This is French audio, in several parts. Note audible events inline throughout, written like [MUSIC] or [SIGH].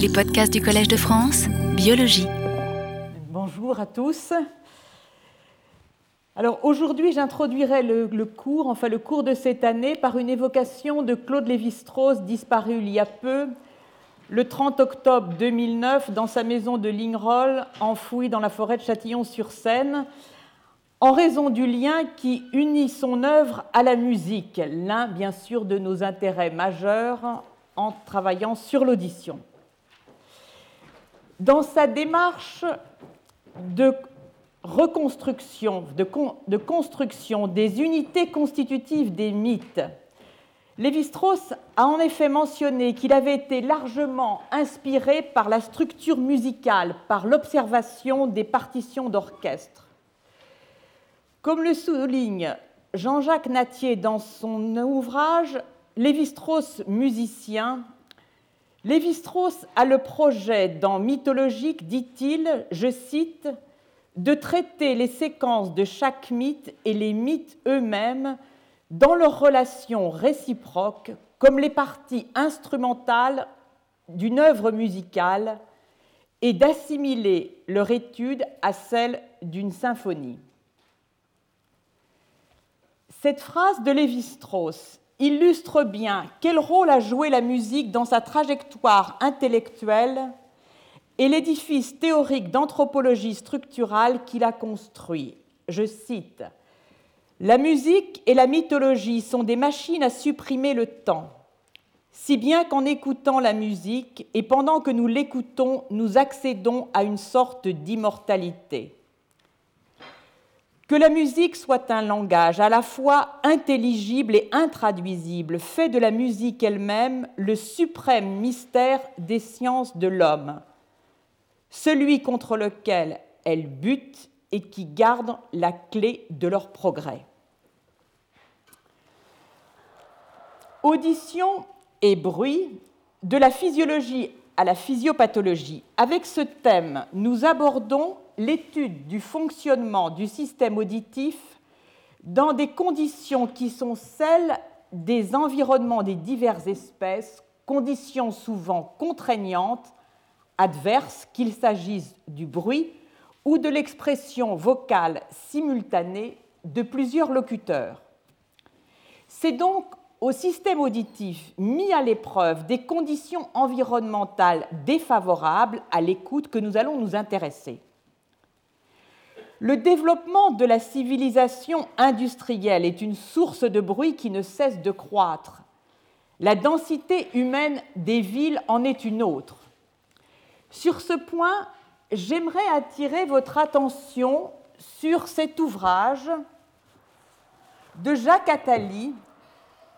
Les podcasts du Collège de France, Biologie. Bonjour à tous. Alors aujourd'hui, j'introduirai le, cours, enfin le cours de cette année, par une évocation de Claude Lévi-Strauss, disparu il y a peu, le 30 octobre 2009, dans sa maison de Lignerolles, enfouie dans la forêt de Châtillon-sur-Seine, en raison du lien qui unit son œuvre à la musique, l'un bien sûr de nos intérêts majeurs en travaillant sur l'audition. Dans sa démarche de reconstruction, de, construction des unités constitutives des mythes, Lévi-Strauss a en effet mentionné qu'il avait été largement inspiré par la structure musicale, par l'observation des partitions d'orchestre. Comme le souligne Jean-Jacques Natier dans son ouvrage Lévi-Strauss musicien Lévi-Strauss a le projet dans Mythologique, dit-il, je cite, de traiter les séquences de chaque mythe et les mythes eux-mêmes dans leurs relations réciproques comme les parties instrumentales d'une œuvre musicale et d'assimiler leur étude à celle d'une symphonie. Cette phrase de Lévi-Strauss illustre bien quel rôle a joué la musique dans sa trajectoire intellectuelle et l'édifice théorique d'anthropologie structurale qu'il a construit. Je cite La musique et la mythologie sont des machines à supprimer le temps, si bien qu'en écoutant la musique et pendant que nous l'écoutons, nous accédons à une sorte d'immortalité. Que la musique soit un langage à la fois intelligible et intraduisible fait de la musique elle-même le suprême mystère des sciences de l'homme, celui contre lequel elle bute et qui garde la clé de leur progrès. Audition et bruit, de la physiologie à la physiopathologie. Avec ce thème, nous abordons l'étude du fonctionnement du système auditif dans des conditions qui sont celles des environnements des diverses espèces, conditions souvent contraignantes, adverses, qu'il s'agisse du bruit ou de l'expression vocale simultanée de plusieurs locuteurs. C'est donc au système auditif mis à l'épreuve des conditions environnementales défavorables à l'écoute que nous allons nous intéresser. Le développement de la civilisation industrielle est une source de bruit qui ne cesse de croître. La densité humaine des villes en est une autre. Sur ce point, j'aimerais attirer votre attention sur cet ouvrage de Jacques Attali,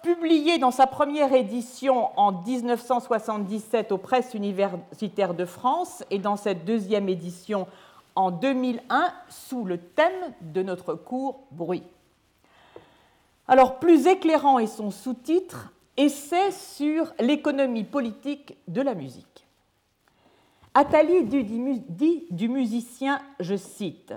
publié dans sa première édition en 1977 aux presses universitaires de France et dans cette deuxième édition en 2001 sous le thème de notre cours bruit. Alors, plus éclairant est son sous-titre Essai sur l'économie politique de la musique. Attali dit du musicien, je cite,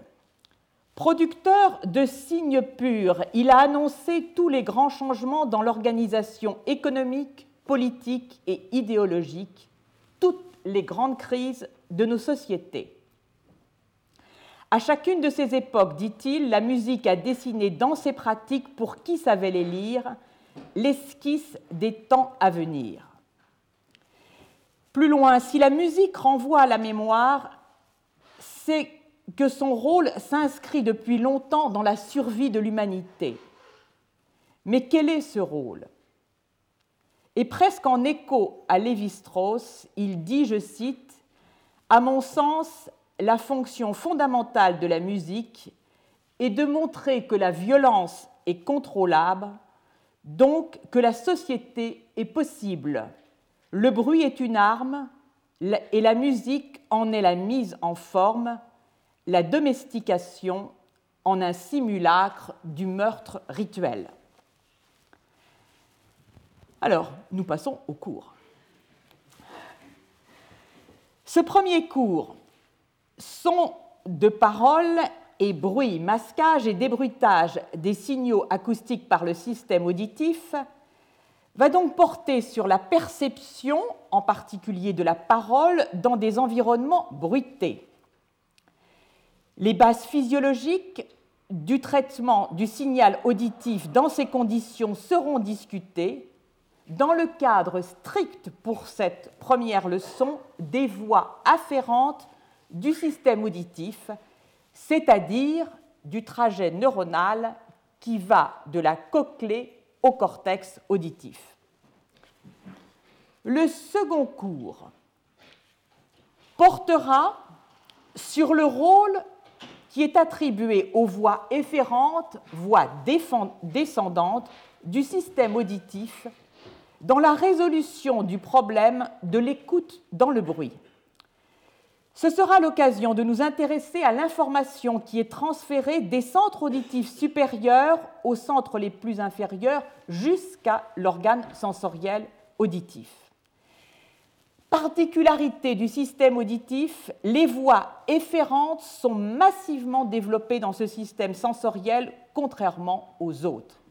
Producteur de signes purs, il a annoncé tous les grands changements dans l'organisation économique, politique et idéologique, toutes les grandes crises de nos sociétés. À chacune de ces époques, dit-il, la musique a dessiné dans ses pratiques, pour qui savait les lire, l'esquisse des temps à venir. Plus loin, si la musique renvoie à la mémoire, c'est que son rôle s'inscrit depuis longtemps dans la survie de l'humanité. Mais quel est ce rôle? Et presque en écho à Lévi-Strauss, il dit, je cite, À mon sens, la fonction fondamentale de la musique est de montrer que la violence est contrôlable, donc que la société est possible. Le bruit est une arme et la musique en est la mise en forme, la domestication en un simulacre du meurtre rituel. Alors, nous passons au cours. Ce premier cours son de parole et bruit, masquage et débruitage des signaux acoustiques par le système auditif va donc porter sur la perception, en particulier de la parole, dans des environnements bruités. Les bases physiologiques du traitement du signal auditif dans ces conditions seront discutées dans le cadre strict pour cette première leçon des voies afférentes du système auditif, c'est-à-dire du trajet neuronal qui va de la cochlée au cortex auditif. Le second cours portera sur le rôle qui est attribué aux voies efférentes, voies descendantes du système auditif dans la résolution du problème de l'écoute dans le bruit. Ce sera l'occasion de nous intéresser à l'information qui est transférée des centres auditifs supérieurs aux centres les plus inférieurs jusqu'à l'organe sensoriel auditif. Particularité du système auditif, les voix efférentes sont massivement développées dans ce système sensoriel contrairement aux autres.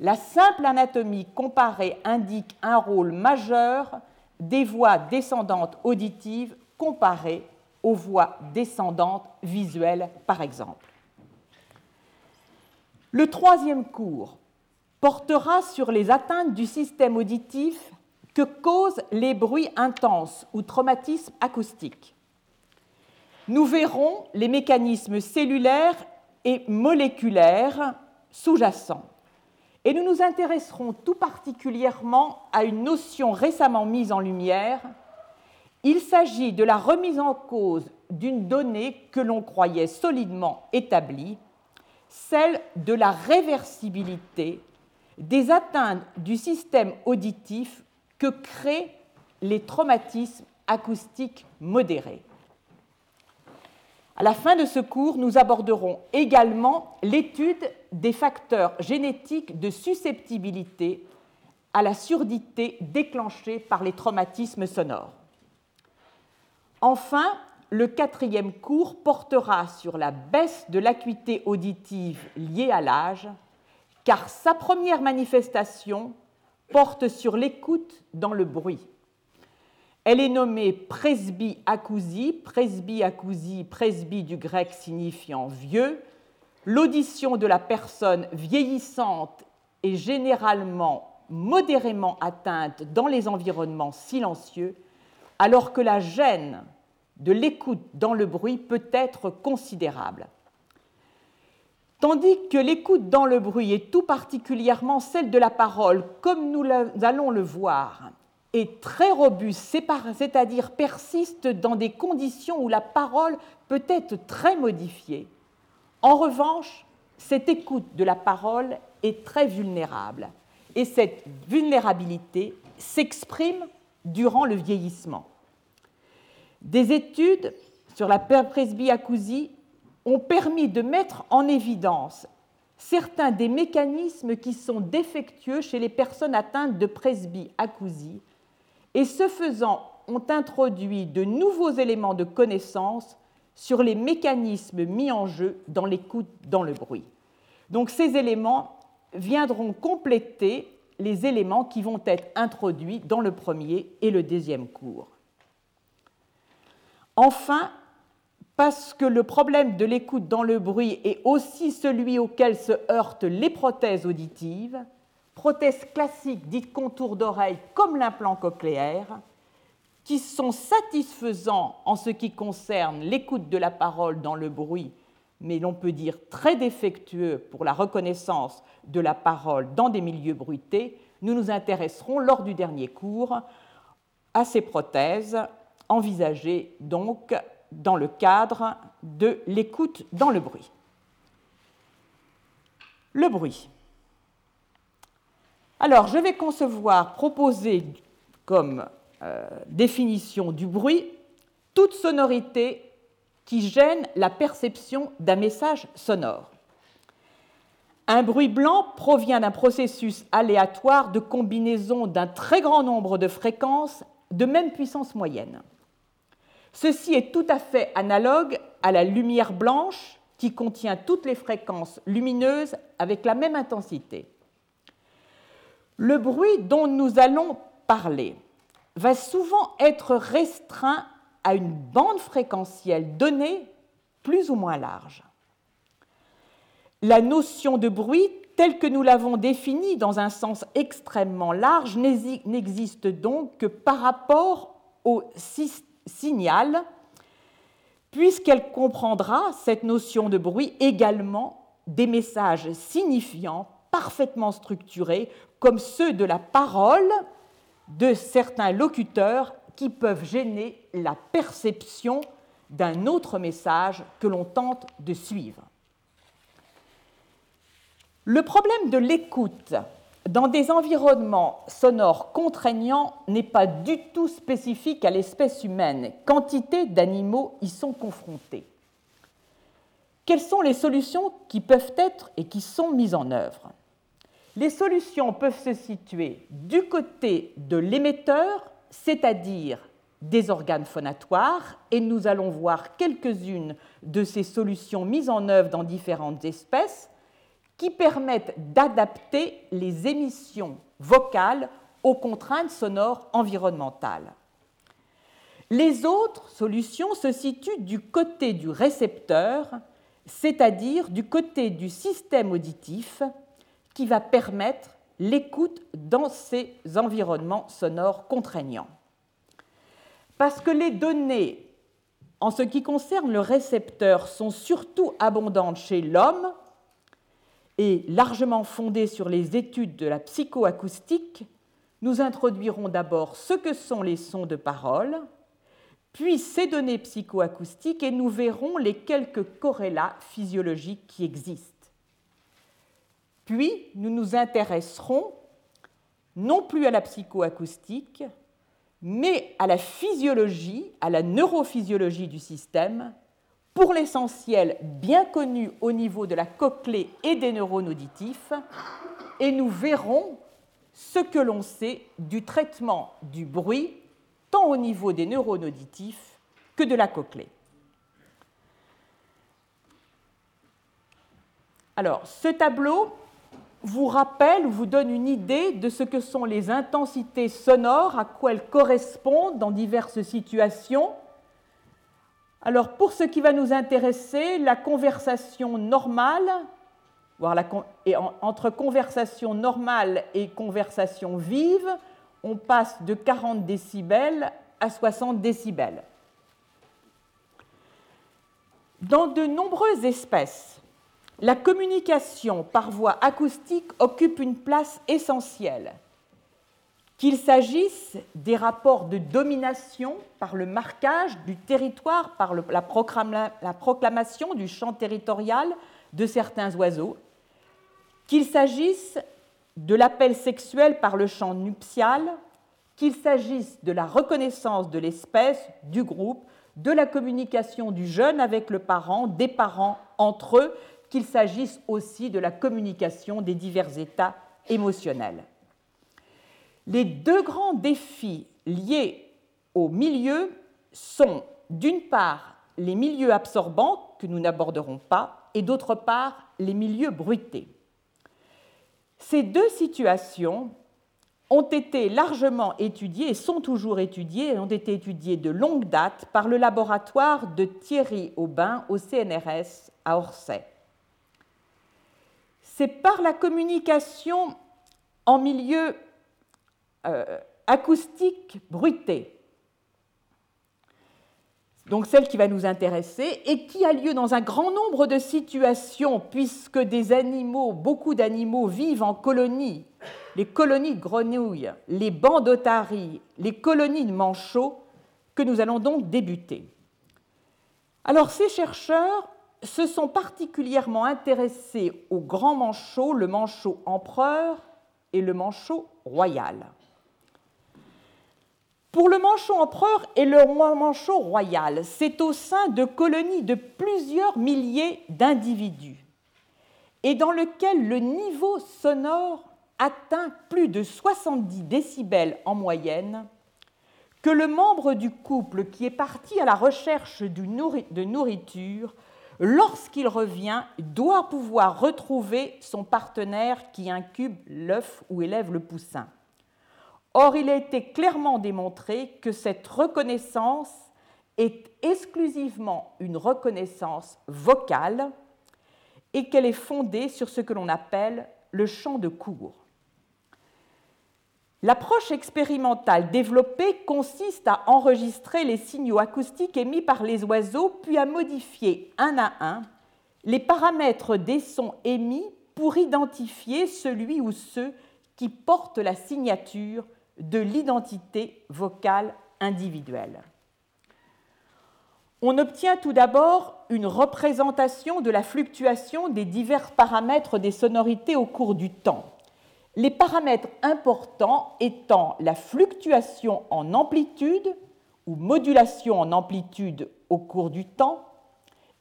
La simple anatomie comparée indique un rôle majeur des voies descendantes auditives comparées aux voies descendantes visuelles, par exemple. Le troisième cours portera sur les atteintes du système auditif que causent les bruits intenses ou traumatismes acoustiques. Nous verrons les mécanismes cellulaires et moléculaires sous-jacents. Et nous nous intéresserons tout particulièrement à une notion récemment mise en lumière. Il s'agit de la remise en cause d'une donnée que l'on croyait solidement établie, celle de la réversibilité des atteintes du système auditif que créent les traumatismes acoustiques modérés. À la fin de ce cours, nous aborderons également l'étude des facteurs génétiques de susceptibilité à la surdité déclenchée par les traumatismes sonores. Enfin, le quatrième cours portera sur la baisse de l'acuité auditive liée à l'âge, car sa première manifestation porte sur l'écoute dans le bruit. Elle est nommée presbyacousie, presbyacousie, presby du grec signifiant vieux. L'audition de la personne vieillissante est généralement modérément atteinte dans les environnements silencieux, alors que la gêne de l'écoute dans le bruit peut être considérable. Tandis que l'écoute dans le bruit, et tout particulièrement celle de la parole, comme nous allons le voir, est très robuste, c'est-à-dire persiste dans des conditions où la parole peut être très modifiée. En revanche, cette écoute de la parole est très vulnérable et cette vulnérabilité s'exprime durant le vieillissement. Des études sur la presbyacousie ont permis de mettre en évidence certains des mécanismes qui sont défectueux chez les personnes atteintes de presbyacousie et ce faisant ont introduit de nouveaux éléments de connaissance sur les mécanismes mis en jeu dans l'écoute dans le bruit. Donc ces éléments viendront compléter les éléments qui vont être introduits dans le premier et le deuxième cours. Enfin, parce que le problème de l'écoute dans le bruit est aussi celui auquel se heurtent les prothèses auditives, prothèses classiques dites contour d'oreille comme l'implant cochléaire, qui sont satisfaisants en ce qui concerne l'écoute de la parole dans le bruit, mais l'on peut dire très défectueux pour la reconnaissance de la parole dans des milieux bruités, nous nous intéresserons lors du dernier cours à ces prothèses envisagées donc dans le cadre de l'écoute dans le bruit. Le bruit. Alors, je vais concevoir, proposer comme euh, définition du bruit toute sonorité qui gêne la perception d'un message sonore. Un bruit blanc provient d'un processus aléatoire de combinaison d'un très grand nombre de fréquences de même puissance moyenne. Ceci est tout à fait analogue à la lumière blanche qui contient toutes les fréquences lumineuses avec la même intensité. Le bruit dont nous allons parler va souvent être restreint à une bande fréquentielle donnée plus ou moins large. La notion de bruit, telle que nous l'avons définie dans un sens extrêmement large, n'existe donc que par rapport au signal, puisqu'elle comprendra, cette notion de bruit, également des messages signifiants, parfaitement structurés, comme ceux de la parole de certains locuteurs qui peuvent gêner la perception d'un autre message que l'on tente de suivre. Le problème de l'écoute dans des environnements sonores contraignants n'est pas du tout spécifique à l'espèce humaine. Quantité d'animaux y sont confrontés. Quelles sont les solutions qui peuvent être et qui sont mises en œuvre? Les solutions peuvent se situer du côté de l'émetteur, c'est-à-dire des organes phonatoires, et nous allons voir quelques-unes de ces solutions mises en œuvre dans différentes espèces qui permettent d'adapter les émissions vocales aux contraintes sonores environnementales. Les autres solutions se situent du côté du récepteur, c'est-à-dire du côté du système auditif qui va permettre l'écoute dans ces environnements sonores contraignants. Parce que les données en ce qui concerne le récepteur sont surtout abondantes chez l'homme et largement fondées sur les études de la psychoacoustique, nous introduirons d'abord ce que sont les sons de parole, puis ces données psychoacoustiques et nous verrons les quelques corrélats physiologiques qui existent. Puis nous nous intéresserons non plus à la psychoacoustique, mais à la physiologie, à la neurophysiologie du système, pour l'essentiel bien connu au niveau de la cochlée et des neurones auditifs, et nous verrons ce que l'on sait du traitement du bruit, tant au niveau des neurones auditifs que de la cochlée. Alors, ce tableau vous rappelle ou vous donne une idée de ce que sont les intensités sonores, à quoi elles correspondent dans diverses situations. Alors pour ce qui va nous intéresser, la conversation normale, voire entre conversation normale et conversation vive, on passe de 40 décibels à 60 décibels. Dans de nombreuses espèces, la communication par voie acoustique occupe une place essentielle, qu'il s'agisse des rapports de domination par le marquage du territoire, par la, proclamation du champ territorial de certains oiseaux, qu'il s'agisse de l'appel sexuel par le chant nuptial, qu'il s'agisse de la reconnaissance de l'espèce, du groupe, de la communication du jeune avec le parent, des parents entre eux, qu'il s'agisse aussi de la communication des divers états émotionnels. Les deux grands défis liés au milieu sont d'une part les milieux absorbants que nous n'aborderons pas et d'autre part les milieux bruités. Ces deux situations ont été largement étudiées et sont toujours étudiées et ont été étudiées de longue date par le laboratoire de Thierry Aubin au CNRS à Orsay c'est par la communication en milieu euh, acoustique bruité, donc celle qui va nous intéresser, et qui a lieu dans un grand nombre de situations, puisque des animaux, beaucoup d'animaux vivent en colonies, les colonies de grenouilles, les bancs d'otaries, les colonies de manchots, que nous allons donc débuter. Alors ces chercheurs se sont particulièrement intéressés au grand manchot, le manchot empereur et le manchot royal. Pour le manchot empereur et le manchot royal, c'est au sein de colonies de plusieurs milliers d'individus et dans lequel le niveau sonore atteint plus de 70 décibels en moyenne que le membre du couple qui est parti à la recherche de nourriture lorsqu'il revient, doit pouvoir retrouver son partenaire qui incube l'œuf ou élève le poussin. Or, il a été clairement démontré que cette reconnaissance est exclusivement une reconnaissance vocale et qu'elle est fondée sur ce que l'on appelle le champ de cours. L'approche expérimentale développée consiste à enregistrer les signaux acoustiques émis par les oiseaux, puis à modifier un à un les paramètres des sons émis pour identifier celui ou ceux qui portent la signature de l'identité vocale individuelle. On obtient tout d'abord une représentation de la fluctuation des divers paramètres des sonorités au cours du temps. Les paramètres importants étant la fluctuation en amplitude ou modulation en amplitude au cours du temps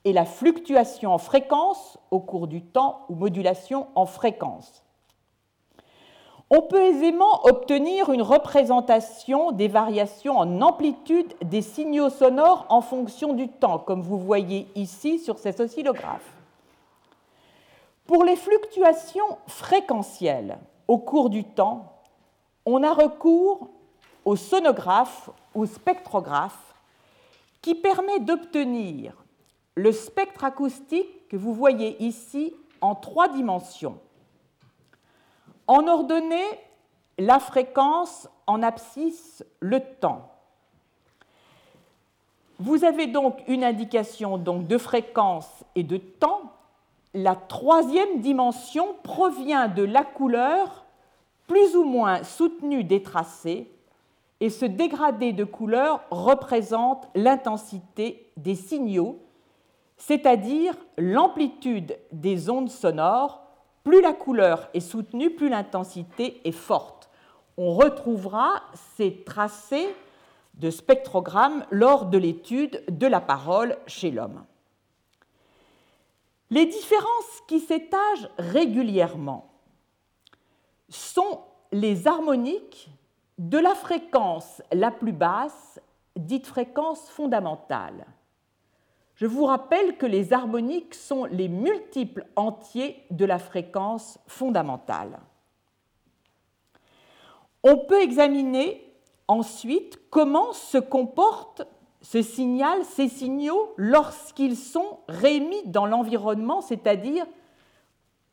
et la fluctuation en fréquence au cours du temps ou modulation en fréquence on peut aisément obtenir une représentation des variations en amplitude des signaux sonores en fonction du temps, comme vous voyez ici sur ces oscillographes. Pour les fluctuations fréquentielles au cours du temps, on a recours au sonographe ou spectrographe qui permet d'obtenir le spectre acoustique que vous voyez ici en trois dimensions en ordonnée, la fréquence, en abscisse, le temps. Vous avez donc une indication donc de fréquence et de temps. La troisième dimension provient de la couleur plus ou moins soutenue des tracés et ce dégradé de couleur représente l'intensité des signaux, c'est-à-dire l'amplitude des ondes sonores plus la couleur est soutenue, plus l'intensité est forte. On retrouvera ces tracés de spectrogramme lors de l'étude de la parole chez l'homme. Les différences qui s'étagent régulièrement sont les harmoniques de la fréquence la plus basse, dite fréquence fondamentale. Je vous rappelle que les harmoniques sont les multiples entiers de la fréquence fondamentale. On peut examiner ensuite comment se comporte ce signal, ces signaux, lorsqu'ils sont réémis dans l'environnement, c'est-à-dire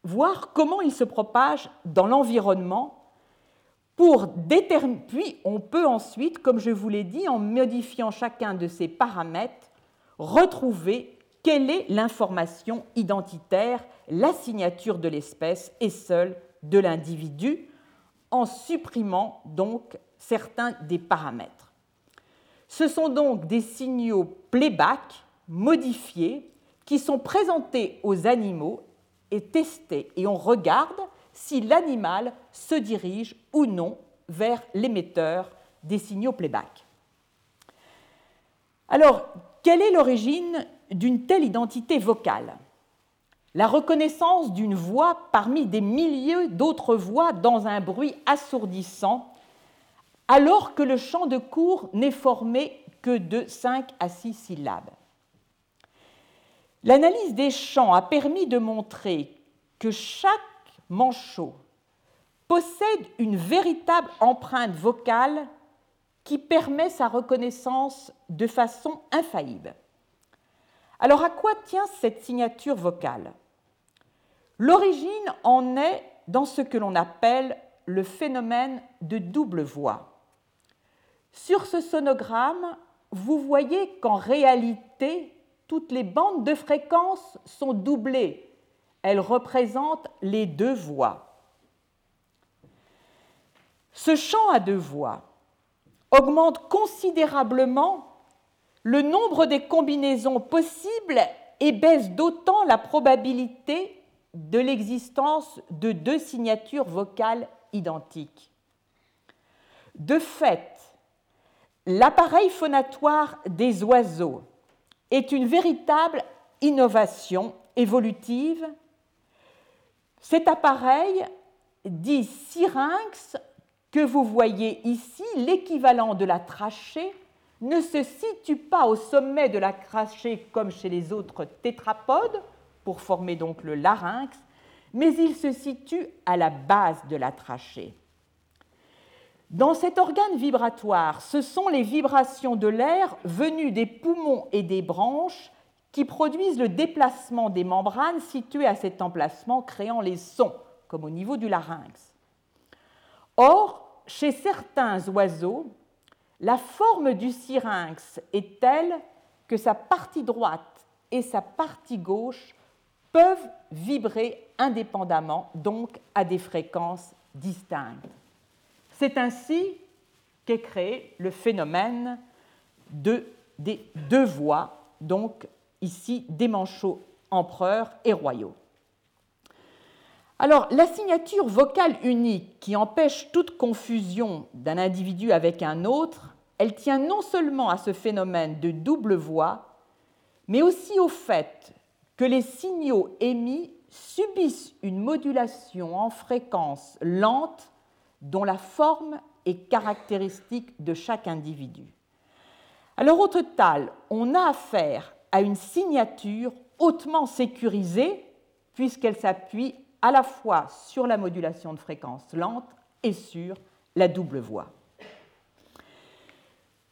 voir comment ils se propagent dans l'environnement. Puis on peut ensuite, comme je vous l'ai dit, en modifiant chacun de ces paramètres, retrouver quelle est l'information identitaire, la signature de l'espèce et seule de l'individu, en supprimant donc certains des paramètres. Ce sont donc des signaux playback modifiés qui sont présentés aux animaux et testés, et on regarde si l'animal se dirige ou non vers l'émetteur des signaux playback. Alors, quelle est l'origine d'une telle identité vocale? La reconnaissance d'une voix parmi des milliers d'autres voix dans un bruit assourdissant, alors que le chant de cours n'est formé que de 5 à 6 syllabes. L'analyse des chants a permis de montrer que chaque manchot possède une véritable empreinte vocale qui permet sa reconnaissance de façon infaillible. Alors à quoi tient cette signature vocale? L'origine en est dans ce que l'on appelle le phénomène de double voix. Sur ce sonogramme, vous voyez qu'en réalité, toutes les bandes de fréquence sont doublées. Elles représentent les deux voix. Ce chant à deux voix augmente considérablement le nombre des combinaisons possibles et baisse d'autant la probabilité de l'existence de deux signatures vocales identiques. De fait, l'appareil phonatoire des oiseaux est une véritable innovation évolutive. Cet appareil, dit syrinx, que vous voyez ici, l'équivalent de la trachée, ne se situe pas au sommet de la trachée comme chez les autres tétrapodes, pour former donc le larynx, mais il se situe à la base de la trachée. Dans cet organe vibratoire, ce sont les vibrations de l'air venues des poumons et des branches qui produisent le déplacement des membranes situées à cet emplacement, créant les sons, comme au niveau du larynx. Or, chez certains oiseaux, la forme du syrinx est telle que sa partie droite et sa partie gauche peuvent vibrer indépendamment, donc à des fréquences distinctes. C'est ainsi qu'est créé le phénomène de, des deux voix, donc ici des manchots empereurs et royaux. Alors, la signature vocale unique qui empêche toute confusion d'un individu avec un autre, elle tient non seulement à ce phénomène de double voix, mais aussi au fait que les signaux émis subissent une modulation en fréquence lente dont la forme est caractéristique de chaque individu. Alors au total, on a affaire à une signature hautement sécurisée puisqu'elle s'appuie à la fois sur la modulation de fréquence lente et sur la double voix.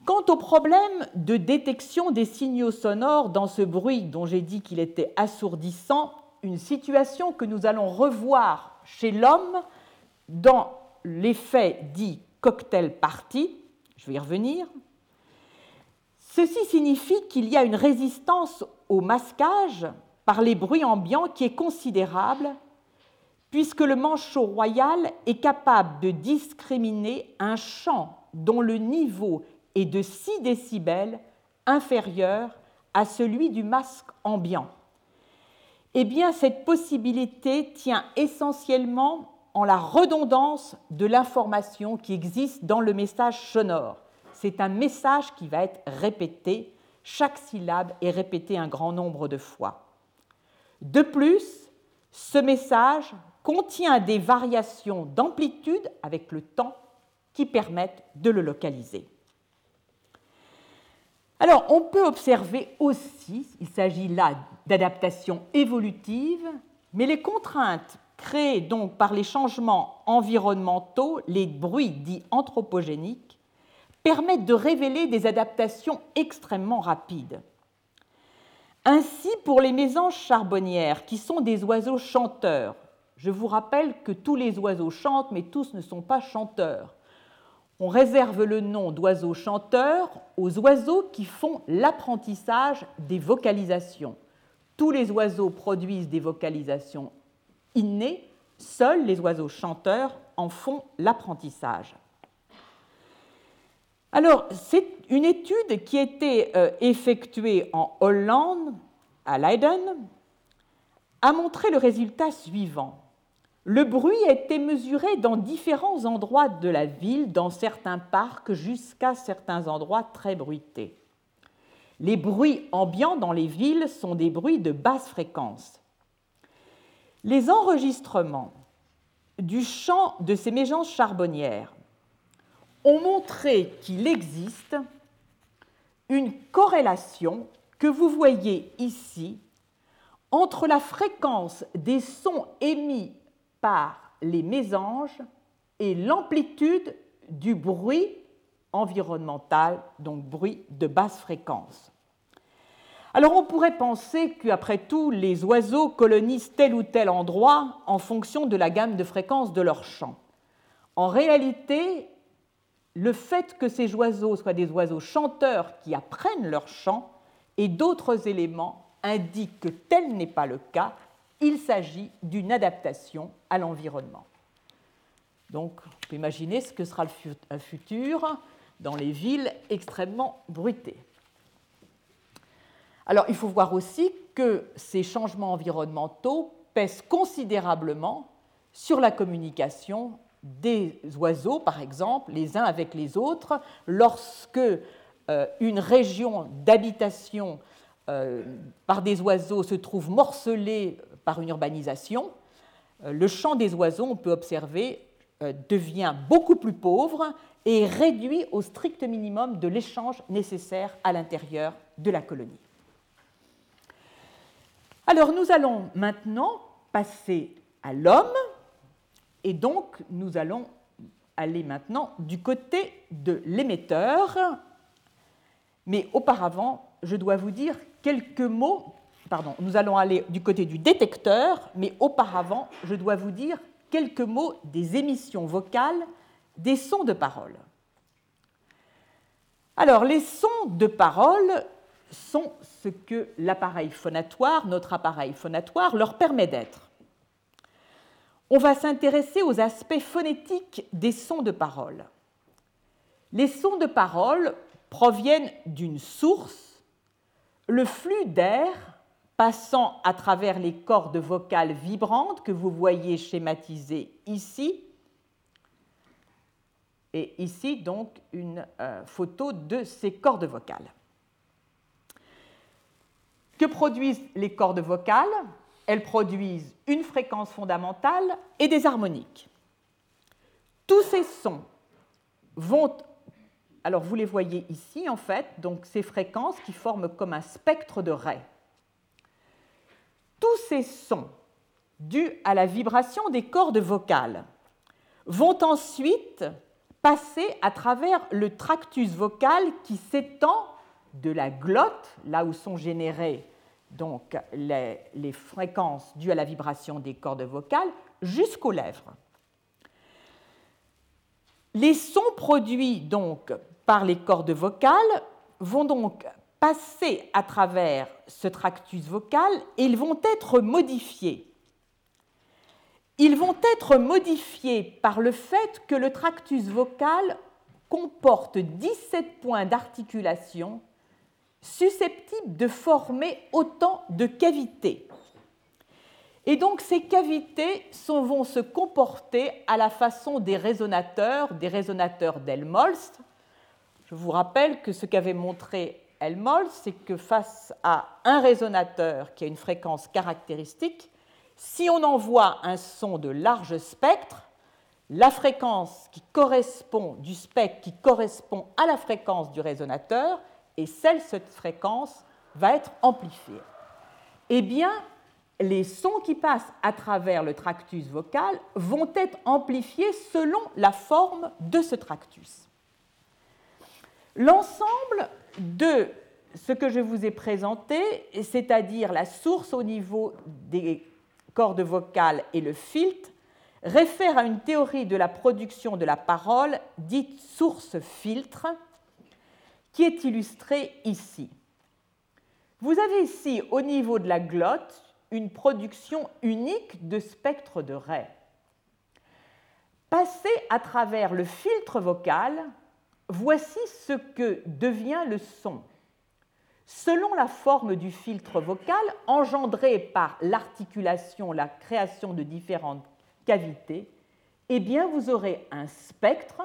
Quant au problème de détection des signaux sonores dans ce bruit dont j'ai dit qu'il était assourdissant, une situation que nous allons revoir chez l'homme dans l'effet dit cocktail party, je vais y revenir, ceci signifie qu'il y a une résistance au masquage par les bruits ambiants qui est considérable puisque le manchot royal est capable de discriminer un chant dont le niveau est de 6 décibels inférieur à celui du masque ambiant. Eh bien, cette possibilité tient essentiellement en la redondance de l'information qui existe dans le message sonore. C'est un message qui va être répété, chaque syllabe est répétée un grand nombre de fois. De plus, ce message contient des variations d'amplitude avec le temps qui permettent de le localiser. Alors, on peut observer aussi, il s'agit là d'adaptations évolutives, mais les contraintes créées donc par les changements environnementaux, les bruits dits anthropogéniques, permettent de révéler des adaptations extrêmement rapides. Ainsi, pour les mésanges charbonnières, qui sont des oiseaux chanteurs, je vous rappelle que tous les oiseaux chantent, mais tous ne sont pas chanteurs. On réserve le nom d'oiseaux chanteurs aux oiseaux qui font l'apprentissage des vocalisations. Tous les oiseaux produisent des vocalisations innées, seuls les oiseaux chanteurs en font l'apprentissage. Alors, c'est une étude qui a été euh, effectuée en Hollande, à Leiden, a montré le résultat suivant. Le bruit a été mesuré dans différents endroits de la ville, dans certains parcs jusqu'à certains endroits très bruités. Les bruits ambiants dans les villes sont des bruits de basse fréquence. Les enregistrements du chant de ces mégences charbonnières ont montré qu'il existe une corrélation que vous voyez ici entre la fréquence des sons émis par les mésanges et l'amplitude du bruit environnemental, donc bruit de basse fréquence. Alors on pourrait penser qu'après tout, les oiseaux colonisent tel ou tel endroit en fonction de la gamme de fréquences de leur chant. En réalité, le fait que ces oiseaux soient des oiseaux chanteurs qui apprennent leur chant et d'autres éléments indiquent que tel n'est pas le cas il s'agit d'une adaptation à l'environnement. Donc, on peut imaginer ce que sera le futur dans les villes extrêmement bruitées. Alors, il faut voir aussi que ces changements environnementaux pèsent considérablement sur la communication des oiseaux, par exemple, les uns avec les autres, lorsque euh, une région d'habitation euh, par des oiseaux se trouve morcelée par une urbanisation, euh, le chant des oiseaux, on peut observer euh, devient beaucoup plus pauvre et réduit au strict minimum de l'échange nécessaire à l'intérieur de la colonie. Alors nous allons maintenant passer à l'homme et donc nous allons aller maintenant du côté de l'émetteur. Mais auparavant, je dois vous dire quelques mots. Pardon, nous allons aller du côté du détecteur, mais auparavant, je dois vous dire quelques mots des émissions vocales des sons de parole. Alors, les sons de parole sont ce que l'appareil phonatoire, notre appareil phonatoire, leur permet d'être. On va s'intéresser aux aspects phonétiques des sons de parole. Les sons de parole proviennent d'une source, le flux d'air passant à travers les cordes vocales vibrantes que vous voyez schématisées ici. Et ici, donc, une euh, photo de ces cordes vocales. Que produisent les cordes vocales? Elles produisent une fréquence fondamentale et des harmoniques. Tous ces sons vont alors vous les voyez ici en fait, donc ces fréquences qui forment comme un spectre de raies. Tous ces sons dus à la vibration des cordes vocales vont ensuite passer à travers le tractus vocal qui s'étend de la glotte, là où sont générées donc les, les fréquences dues à la vibration des cordes vocales, jusqu'aux lèvres. Les sons produits donc par les cordes vocales vont donc passer à travers ce tractus vocal et ils vont être modifiés. Ils vont être modifiés par le fait que le tractus vocal comporte 17 points d'articulation susceptibles de former autant de cavités. Et donc ces cavités vont se comporter à la façon des résonateurs, des résonateurs d'Helmholtz, je vous rappelle que ce qu'avait montré Helmholtz, c'est que face à un résonateur qui a une fréquence caractéristique, si on envoie un son de large spectre, la fréquence qui correspond du spectre qui correspond à la fréquence du résonateur, et celle cette fréquence va être amplifiée. Eh bien, les sons qui passent à travers le tractus vocal vont être amplifiés selon la forme de ce tractus. L'ensemble de ce que je vous ai présenté, c'est-à-dire la source au niveau des cordes vocales et le filtre, réfère à une théorie de la production de la parole dite source-filtre, qui est illustrée ici. Vous avez ici, au niveau de la glotte, une production unique de spectres de raies. Passé à travers le filtre vocal, Voici ce que devient le son. Selon la forme du filtre vocal engendré par l'articulation, la création de différentes cavités, eh bien vous aurez un spectre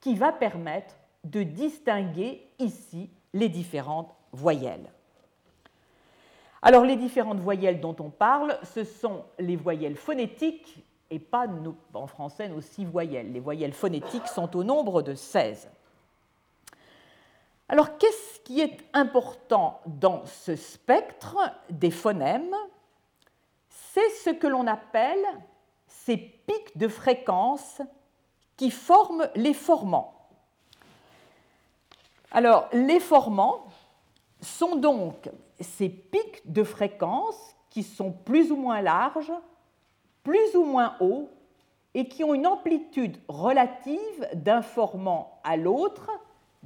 qui va permettre de distinguer ici les différentes voyelles. Alors les différentes voyelles dont on parle, ce sont les voyelles phonétiques et pas en français nos six voyelles. Les voyelles phonétiques sont au nombre de 16. Alors, qu'est-ce qui est important dans ce spectre des phonèmes? C'est ce que l'on appelle ces pics de fréquence qui forment les formants. Alors, les formants sont donc ces pics de fréquence qui sont plus ou moins larges, plus ou moins hauts, et qui ont une amplitude relative d'un formant à l'autre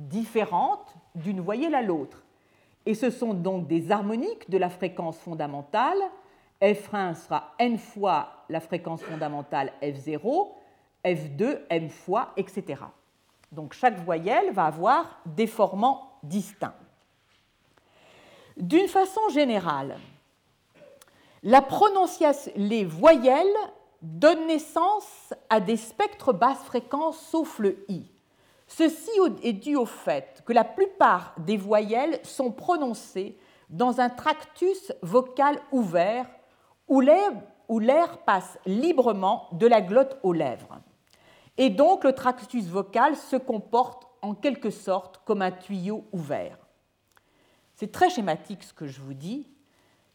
différentes d'une voyelle à l'autre. Et ce sont donc des harmoniques de la fréquence fondamentale. F1 sera n fois la fréquence fondamentale F0, F2 m fois, etc. Donc chaque voyelle va avoir des formants distincts. D'une façon générale, les voyelles donnent naissance à des spectres basse fréquence sauf le I. Ceci est dû au fait que la plupart des voyelles sont prononcées dans un tractus vocal ouvert où l'air passe librement de la glotte aux lèvres. et donc le tractus vocal se comporte en quelque sorte comme un tuyau ouvert. C'est très schématique ce que je vous dis.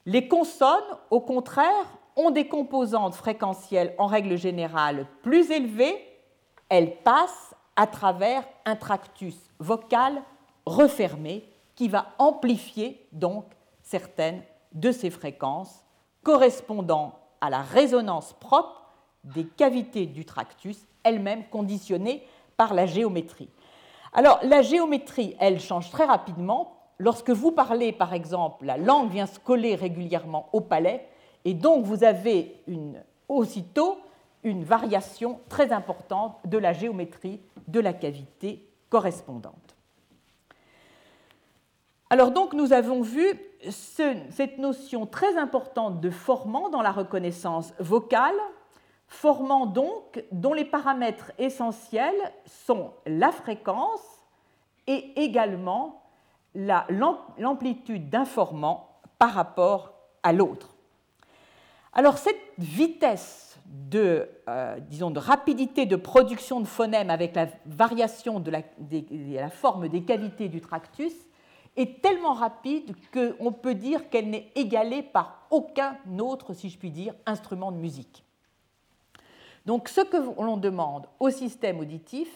Les consonnes, au contraire, ont des composantes fréquentielles en règle générale plus élevées. Elles passent à travers un tractus vocal refermé qui va amplifier donc certaines de ces fréquences correspondant à la résonance propre des cavités du tractus, elles-mêmes conditionnées par la géométrie. Alors la géométrie, elle change très rapidement. Lorsque vous parlez, par exemple, la langue vient se coller régulièrement au palais, et donc vous avez aussitôt une variation très importante de la géométrie de la cavité correspondante. Alors donc nous avons vu cette notion très importante de formant dans la reconnaissance vocale, formant donc dont les paramètres essentiels sont la fréquence et également l'amplitude d'un formant par rapport à l'autre. Alors cette vitesse de, euh, disons, de rapidité de production de phonèmes avec la variation de la, la forme des cavités du tractus est tellement rapide qu'on peut dire qu'elle n'est égalée par aucun autre, si je puis dire, instrument de musique. Donc ce que l'on demande au système auditif,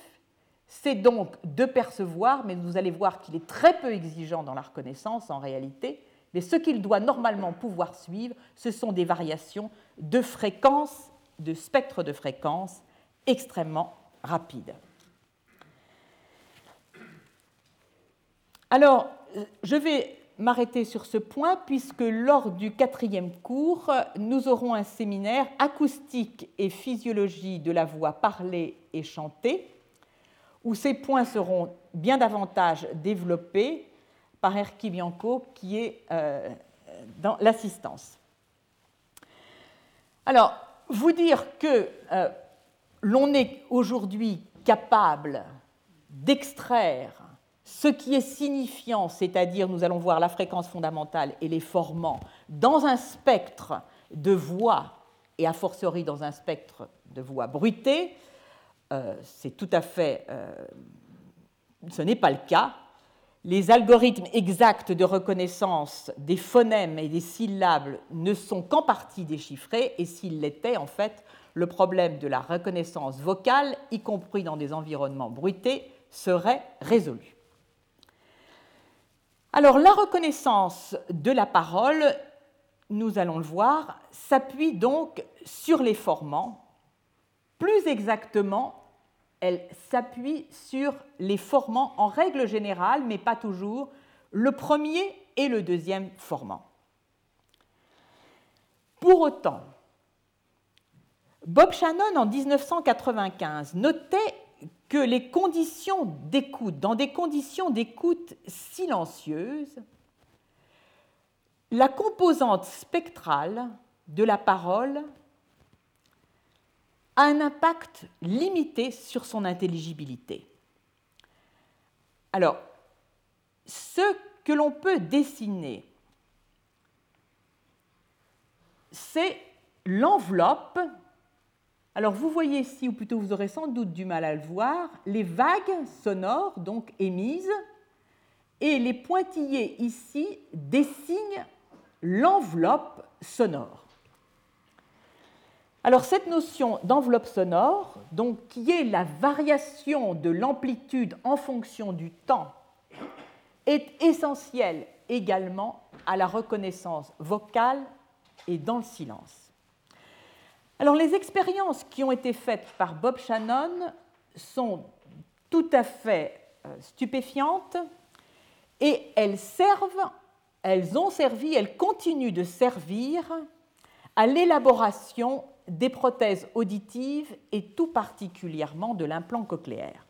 c'est donc de percevoir, mais vous allez voir qu'il est très peu exigeant dans la reconnaissance en réalité, mais ce qu'il doit normalement pouvoir suivre, ce sont des variations de fréquence, de spectre de fréquence extrêmement rapides. Alors, je vais m'arrêter sur ce point puisque lors du quatrième cours, nous aurons un séminaire acoustique et physiologie de la voix parlée et chantée, où ces points seront bien davantage développés par Erki Bianco qui est euh, dans l'assistance. Alors, vous dire que euh, l'on est aujourd'hui capable d'extraire ce qui est signifiant, c'est-à-dire nous allons voir la fréquence fondamentale et les formants dans un spectre de voix et a fortiori dans un spectre de voix bruitée, euh, c'est tout à fait. Euh, ce n'est pas le cas. Les algorithmes exacts de reconnaissance des phonèmes et des syllabes ne sont qu'en partie déchiffrés, et s'ils l'étaient, en fait, le problème de la reconnaissance vocale, y compris dans des environnements bruités, serait résolu. Alors la reconnaissance de la parole, nous allons le voir, s'appuie donc sur les formants. Plus exactement, elle s'appuie sur les formants en règle générale, mais pas toujours, le premier et le deuxième formant. Pour autant, Bob Shannon en 1995 notait que les conditions d'écoute, dans des conditions d'écoute silencieuses, la composante spectrale de la parole a un impact limité sur son intelligibilité. Alors, ce que l'on peut dessiner, c'est l'enveloppe alors vous voyez ici, ou plutôt vous aurez sans doute du mal à le voir, les vagues sonores, donc émises, et les pointillés ici dessinent l'enveloppe sonore. Alors cette notion d'enveloppe sonore, donc qui est la variation de l'amplitude en fonction du temps, est essentielle également à la reconnaissance vocale et dans le silence. Alors les expériences qui ont été faites par Bob Shannon sont tout à fait euh, stupéfiantes et elles servent, elles ont servi, elles continuent de servir à l'élaboration des prothèses auditives et tout particulièrement de l'implant cochléaire.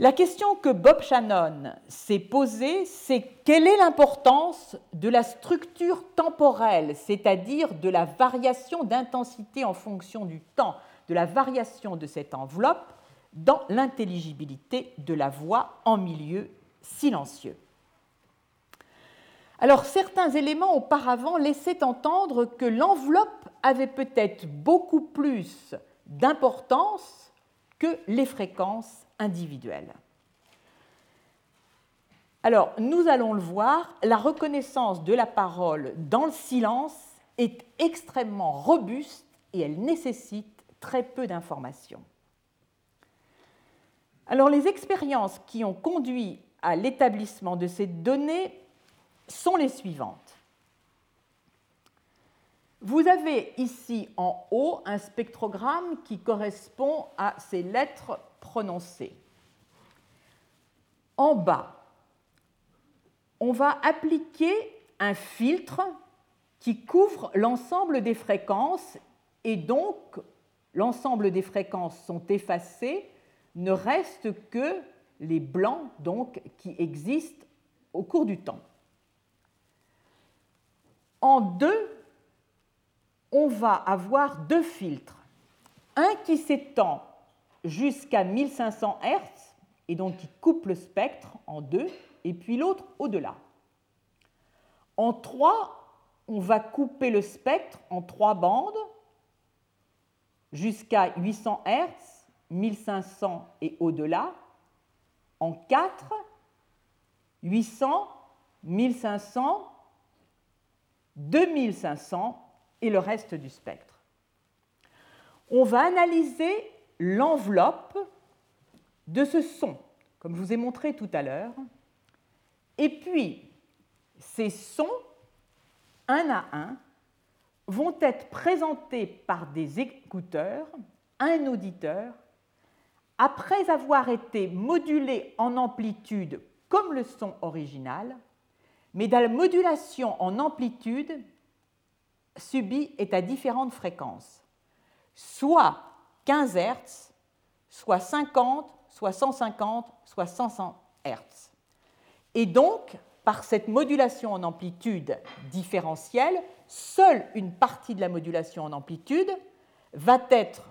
La question que Bob Shannon s'est posée, c'est quelle est l'importance de la structure temporelle, c'est-à-dire de la variation d'intensité en fonction du temps, de la variation de cette enveloppe dans l'intelligibilité de la voix en milieu silencieux. Alors certains éléments auparavant laissaient entendre que l'enveloppe avait peut-être beaucoup plus d'importance que les fréquences individuelles. Alors, nous allons le voir, la reconnaissance de la parole dans le silence est extrêmement robuste et elle nécessite très peu d'informations. Alors, les expériences qui ont conduit à l'établissement de ces données sont les suivantes. Vous avez ici en haut un spectrogramme qui correspond à ces lettres prononcées. En bas, on va appliquer un filtre qui couvre l'ensemble des fréquences et donc l'ensemble des fréquences sont effacées, ne reste que les blancs donc qui existent au cours du temps. En deux, on va avoir deux filtres. Un qui s'étend jusqu'à 1500 Hz et donc qui coupe le spectre en deux, et puis l'autre au-delà. En trois, on va couper le spectre en trois bandes jusqu'à 800 Hz, 1500 et au-delà. En quatre, 800, 1500, 2500 et le reste du spectre. On va analyser l'enveloppe de ce son, comme je vous ai montré tout à l'heure, et puis ces sons, un à un, vont être présentés par des écouteurs un auditeur après avoir été modulés en amplitude comme le son original, mais dans la modulation en amplitude subi est à différentes fréquences, soit 15 Hz, soit 50, soit 150, soit 100 Hz. Et donc, par cette modulation en amplitude différentielle, seule une partie de la modulation en amplitude va être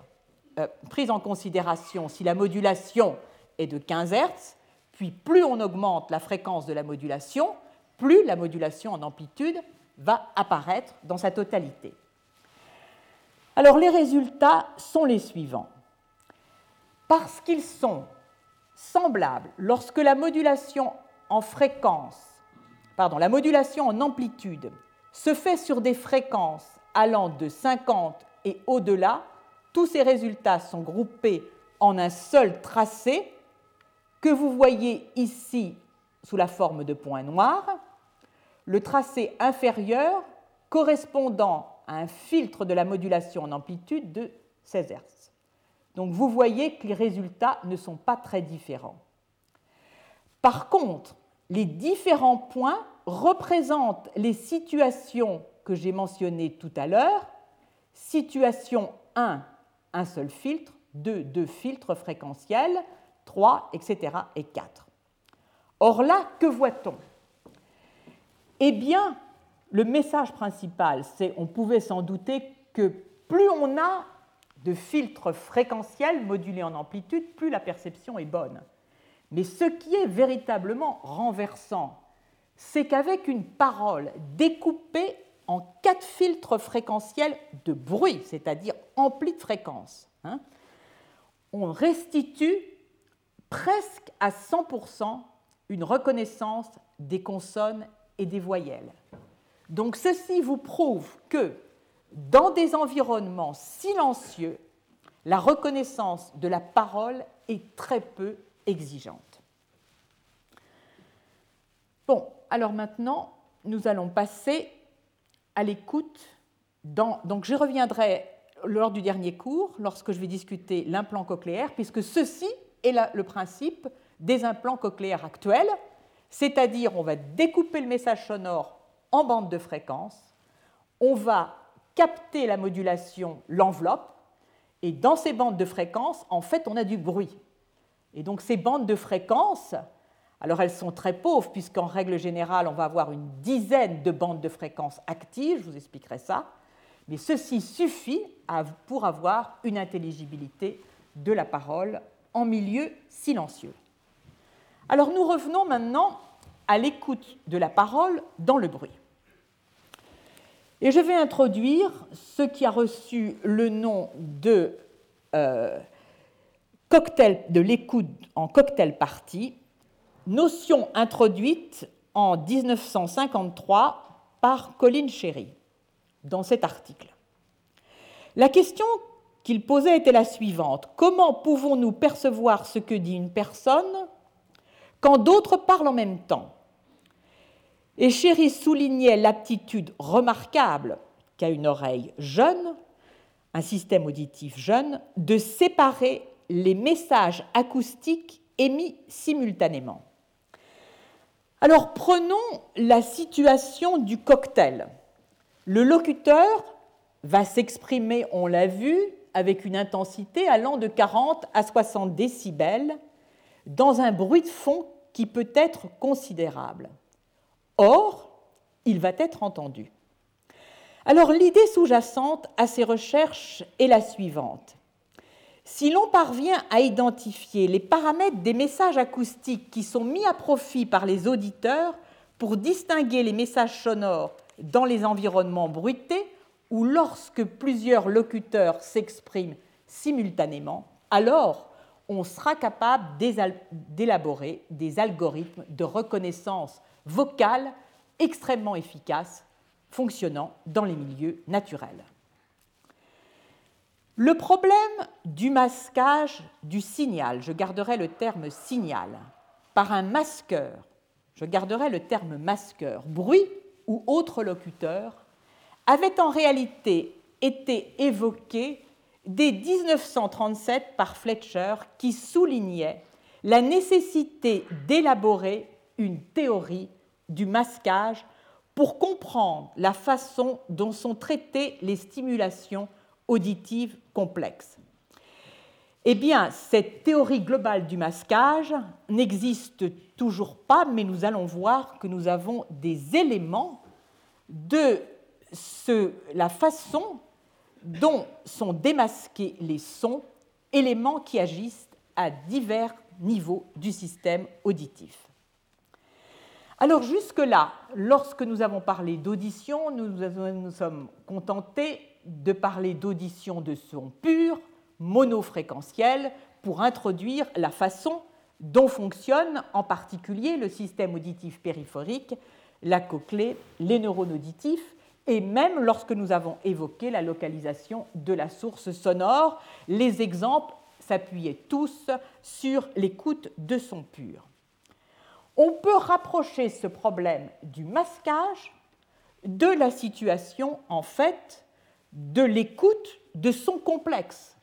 euh, prise en considération si la modulation est de 15 Hz, puis plus on augmente la fréquence de la modulation, plus la modulation en amplitude va apparaître dans sa totalité. Alors les résultats sont les suivants. Parce qu'ils sont semblables lorsque la modulation en amplitude se fait sur des fréquences allant de 50 et au-delà, tous ces résultats sont groupés en un seul tracé que vous voyez ici sous la forme de points noirs le tracé inférieur correspondant à un filtre de la modulation en amplitude de 16 Hz. Donc vous voyez que les résultats ne sont pas très différents. Par contre, les différents points représentent les situations que j'ai mentionnées tout à l'heure. Situation 1, un seul filtre, 2, deux filtres fréquentiels, 3, etc. et 4. Or là, que voit-on? Eh bien, le message principal, c'est on pouvait s'en douter que plus on a de filtres fréquentiels modulés en amplitude, plus la perception est bonne. Mais ce qui est véritablement renversant, c'est qu'avec une parole découpée en quatre filtres fréquentiels de bruit, c'est-à-dire amplis de fréquence, hein, on restitue presque à 100% une reconnaissance des consonnes et des voyelles. Donc ceci vous prouve que dans des environnements silencieux, la reconnaissance de la parole est très peu exigeante. Bon, alors maintenant, nous allons passer à l'écoute. Donc je reviendrai lors du dernier cours, lorsque je vais discuter l'implant cochléaire, puisque ceci est le principe des implants cochléaires actuels, c'est-à-dire, on va découper le message sonore en bandes de fréquence, on va capter la modulation, l'enveloppe, et dans ces bandes de fréquence, en fait, on a du bruit. Et donc ces bandes de fréquence, alors elles sont très pauvres, puisqu'en règle générale, on va avoir une dizaine de bandes de fréquence actives, je vous expliquerai ça, mais ceci suffit pour avoir une intelligibilité de la parole en milieu silencieux. Alors nous revenons maintenant à l'écoute de la parole dans le bruit. Et je vais introduire ce qui a reçu le nom de euh, de l'écoute en cocktail party, notion introduite en 1953 par Colin Sherry dans cet article. La question qu'il posait était la suivante. Comment pouvons-nous percevoir ce que dit une personne quand d'autres parlent en même temps Et Chéry soulignait l'aptitude remarquable qu'a une oreille jeune, un système auditif jeune, de séparer les messages acoustiques émis simultanément. Alors prenons la situation du cocktail. Le locuteur va s'exprimer, on l'a vu, avec une intensité allant de 40 à 60 décibels dans un bruit de fond qui peut être considérable. Or, il va être entendu. Alors l'idée sous-jacente à ces recherches est la suivante. Si l'on parvient à identifier les paramètres des messages acoustiques qui sont mis à profit par les auditeurs pour distinguer les messages sonores dans les environnements bruités ou lorsque plusieurs locuteurs s'expriment simultanément, alors on sera capable d'élaborer des algorithmes de reconnaissance vocale extrêmement efficaces fonctionnant dans les milieux naturels. Le problème du masquage du signal, je garderai le terme signal, par un masqueur, je garderai le terme masqueur, bruit ou autre locuteur, avait en réalité été évoqué dès 1937 par Fletcher qui soulignait la nécessité d'élaborer une théorie du masquage pour comprendre la façon dont sont traitées les stimulations auditives complexes. Eh bien, cette théorie globale du masquage n'existe toujours pas, mais nous allons voir que nous avons des éléments de la façon dont sont démasqués les sons, éléments qui agissent à divers niveaux du système auditif. Alors jusque-là, lorsque nous avons parlé d'audition, nous nous sommes contentés de parler d'audition de son pur, monofréquentiel, pour introduire la façon dont fonctionne en particulier le système auditif périphérique, la cochlée, les neurones auditifs, et même lorsque nous avons évoqué la localisation de la source sonore, les exemples s'appuyaient tous sur l'écoute de son pur. On peut rapprocher ce problème du masquage de la situation en fait de l'écoute de son complexe,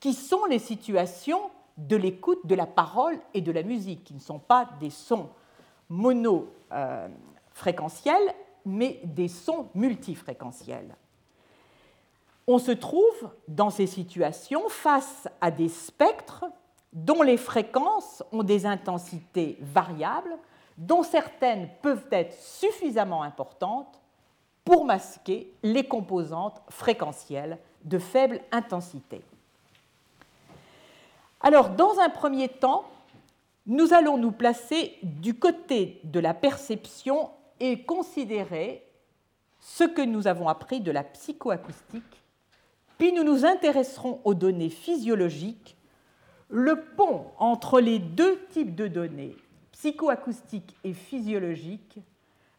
qui sont les situations de l'écoute de la parole et de la musique, qui ne sont pas des sons monofréquentiels, mais des sons multifréquentiels. On se trouve dans ces situations face à des spectres dont les fréquences ont des intensités variables, dont certaines peuvent être suffisamment importantes pour masquer les composantes fréquentielles de faible intensité. Alors, dans un premier temps, nous allons nous placer du côté de la perception et considérer ce que nous avons appris de la psychoacoustique, puis nous nous intéresserons aux données physiologiques, le pont entre les deux types de données, psychoacoustiques et physiologiques,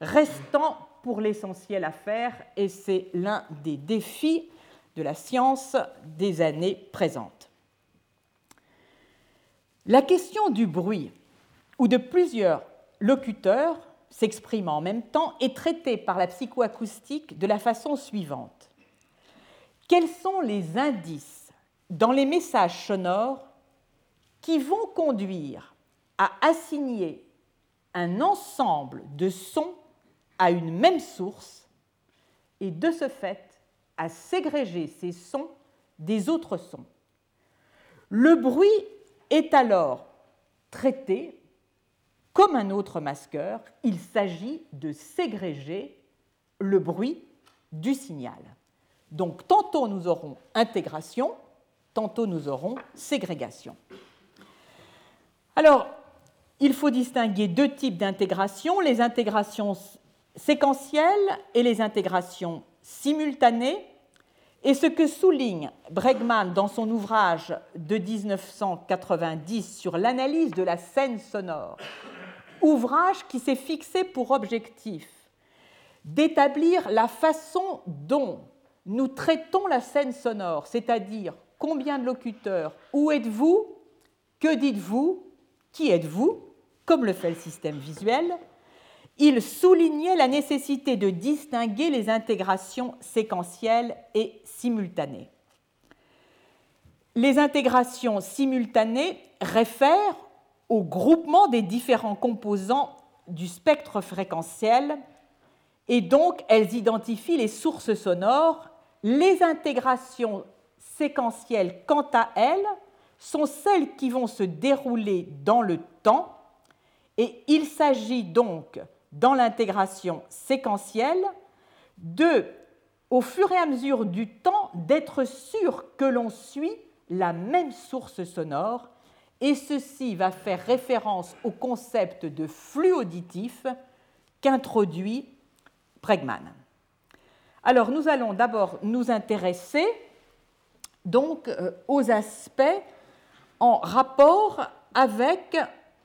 restant pour l'essentiel à faire, et c'est l'un des défis de la science des années présentes. La question du bruit ou de plusieurs locuteurs s'expriment en même temps est traitée par la psychoacoustique de la façon suivante. Quels sont les indices dans les messages sonores qui vont conduire à assigner un ensemble de sons à une même source et de ce fait à ségréger ces sons des autres sons? Le bruit est alors traité comme un autre masqueur, il s'agit de ségréger le bruit du signal. Donc tantôt nous aurons intégration, tantôt nous aurons ségrégation. Alors, il faut distinguer deux types d'intégration, les intégrations séquentielles et les intégrations simultanées. Et ce que souligne Bregman dans son ouvrage de 1990 sur l'analyse de la scène sonore, ouvrage qui s'est fixé pour objectif d'établir la façon dont nous traitons la scène sonore, c'est-à-dire combien de locuteurs, où êtes-vous, que dites-vous, qui êtes-vous, comme le fait le système visuel, il soulignait la nécessité de distinguer les intégrations séquentielles et simultanées. Les intégrations simultanées réfèrent au groupement des différents composants du spectre fréquentiel et donc elles identifient les sources sonores. Les intégrations séquentielles, quant à elles, sont celles qui vont se dérouler dans le temps et il s'agit donc dans l'intégration séquentielle de, au fur et à mesure du temps, d'être sûr que l'on suit la même source sonore, et ceci va faire référence au concept de flux auditif qu'introduit Bregman. Alors nous allons d'abord nous intéresser donc euh, aux aspects en rapport avec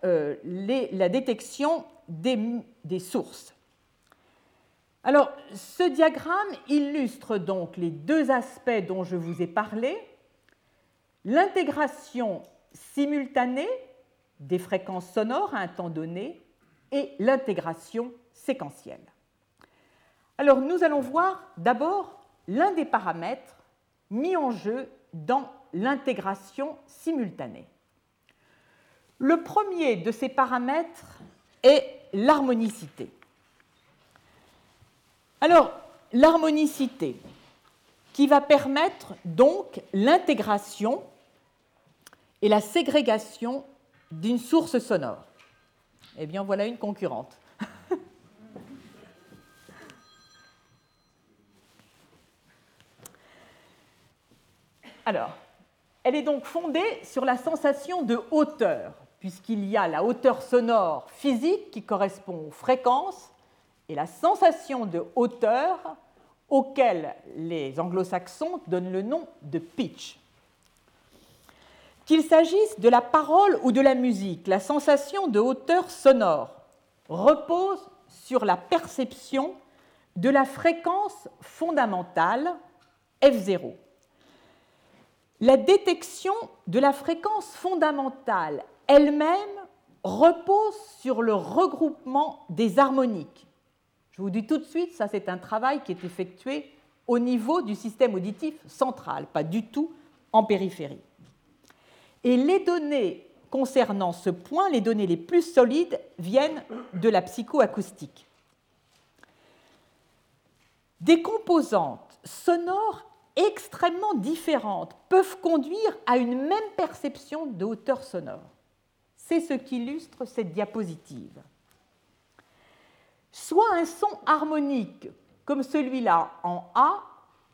euh, la détection des, sources. Alors, ce diagramme illustre donc les deux aspects dont je vous ai parlé, l'intégration simultanée des fréquences sonores à un temps donné et l'intégration séquentielle. Alors, nous allons voir d'abord l'un des paramètres mis en jeu dans l'intégration simultanée. Le premier de ces paramètres est l'harmonicité. Alors, l'harmonicité qui va permettre donc l'intégration et la ségrégation d'une source sonore. Eh bien, voilà une concurrente. [LAUGHS] Alors, elle est donc fondée sur la sensation de hauteur puisqu'il y a la hauteur sonore physique qui correspond aux fréquences et la sensation de hauteur auquel les anglo-saxons donnent le nom de pitch. Qu'il s'agisse de la parole ou de la musique, la sensation de hauteur sonore repose sur la perception de la fréquence fondamentale F0. La détection de la fréquence fondamentale elle-même repose sur le regroupement des harmoniques. Je vous dis tout de suite, ça c'est un travail qui est effectué au niveau du système auditif central, pas du tout en périphérie. Et les données concernant ce point, les données les plus solides, viennent de la psychoacoustique. Des composantes sonores extrêmement différentes peuvent conduire à une même perception de hauteur sonore. C'est ce qu'illustre cette diapositive. Soit un son harmonique, comme celui-là en A,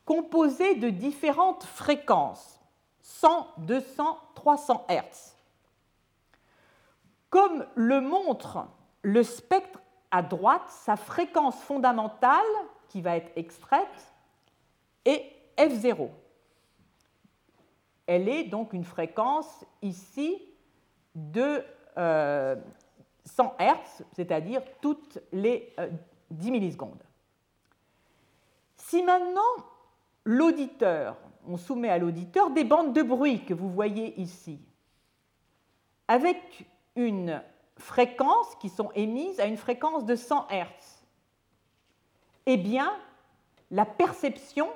composé de différentes fréquences, 100, 200, 300 Hz. Comme le montre le spectre à droite, sa fréquence fondamentale, qui va être extraite, est F0. Elle est donc une fréquence ici de 100 euh, Hz, c'est-à-dire toutes les 10 euh, millisecondes. Si maintenant l'auditeur, on soumet à l'auditeur des bandes de bruit que vous voyez ici, avec une fréquence qui sont émises à une fréquence de 100 Hz, eh bien, la perception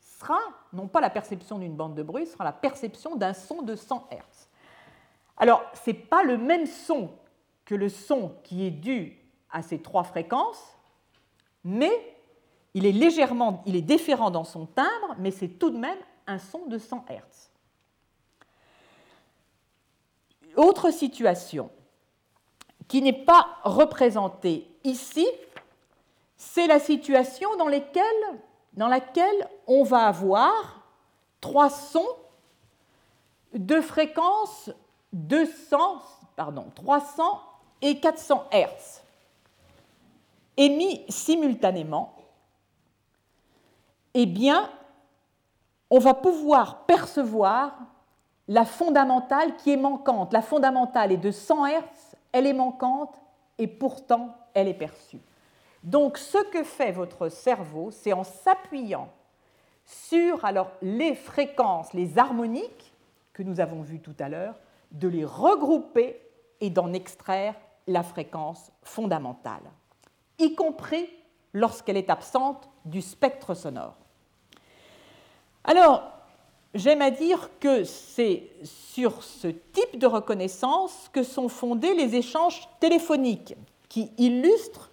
sera, non pas la perception d'une bande de bruit, sera la perception d'un son de 100 Hz. Alors, ce n'est pas le même son que le son qui est dû à ces trois fréquences, mais il est légèrement, il est différent dans son timbre, mais c'est tout de même un son de 100 Hz. Autre situation qui n'est pas représentée ici, c'est la situation dans, laquelle on va avoir trois sons de fréquence 200, pardon, 300 et 400 Hz émis simultanément, eh bien, on va pouvoir percevoir la fondamentale qui est manquante. La fondamentale est de 100 Hz, elle est manquante et pourtant elle est perçue. Donc ce que fait votre cerveau, c'est en s'appuyant sur alors, les fréquences, les harmoniques que nous avons vues tout à l'heure, de les regrouper et d'en extraire la fréquence fondamentale, y compris lorsqu'elle est absente du spectre sonore. Alors, j'aime à dire que c'est sur ce type de reconnaissance que sont fondés les échanges téléphoniques qui illustrent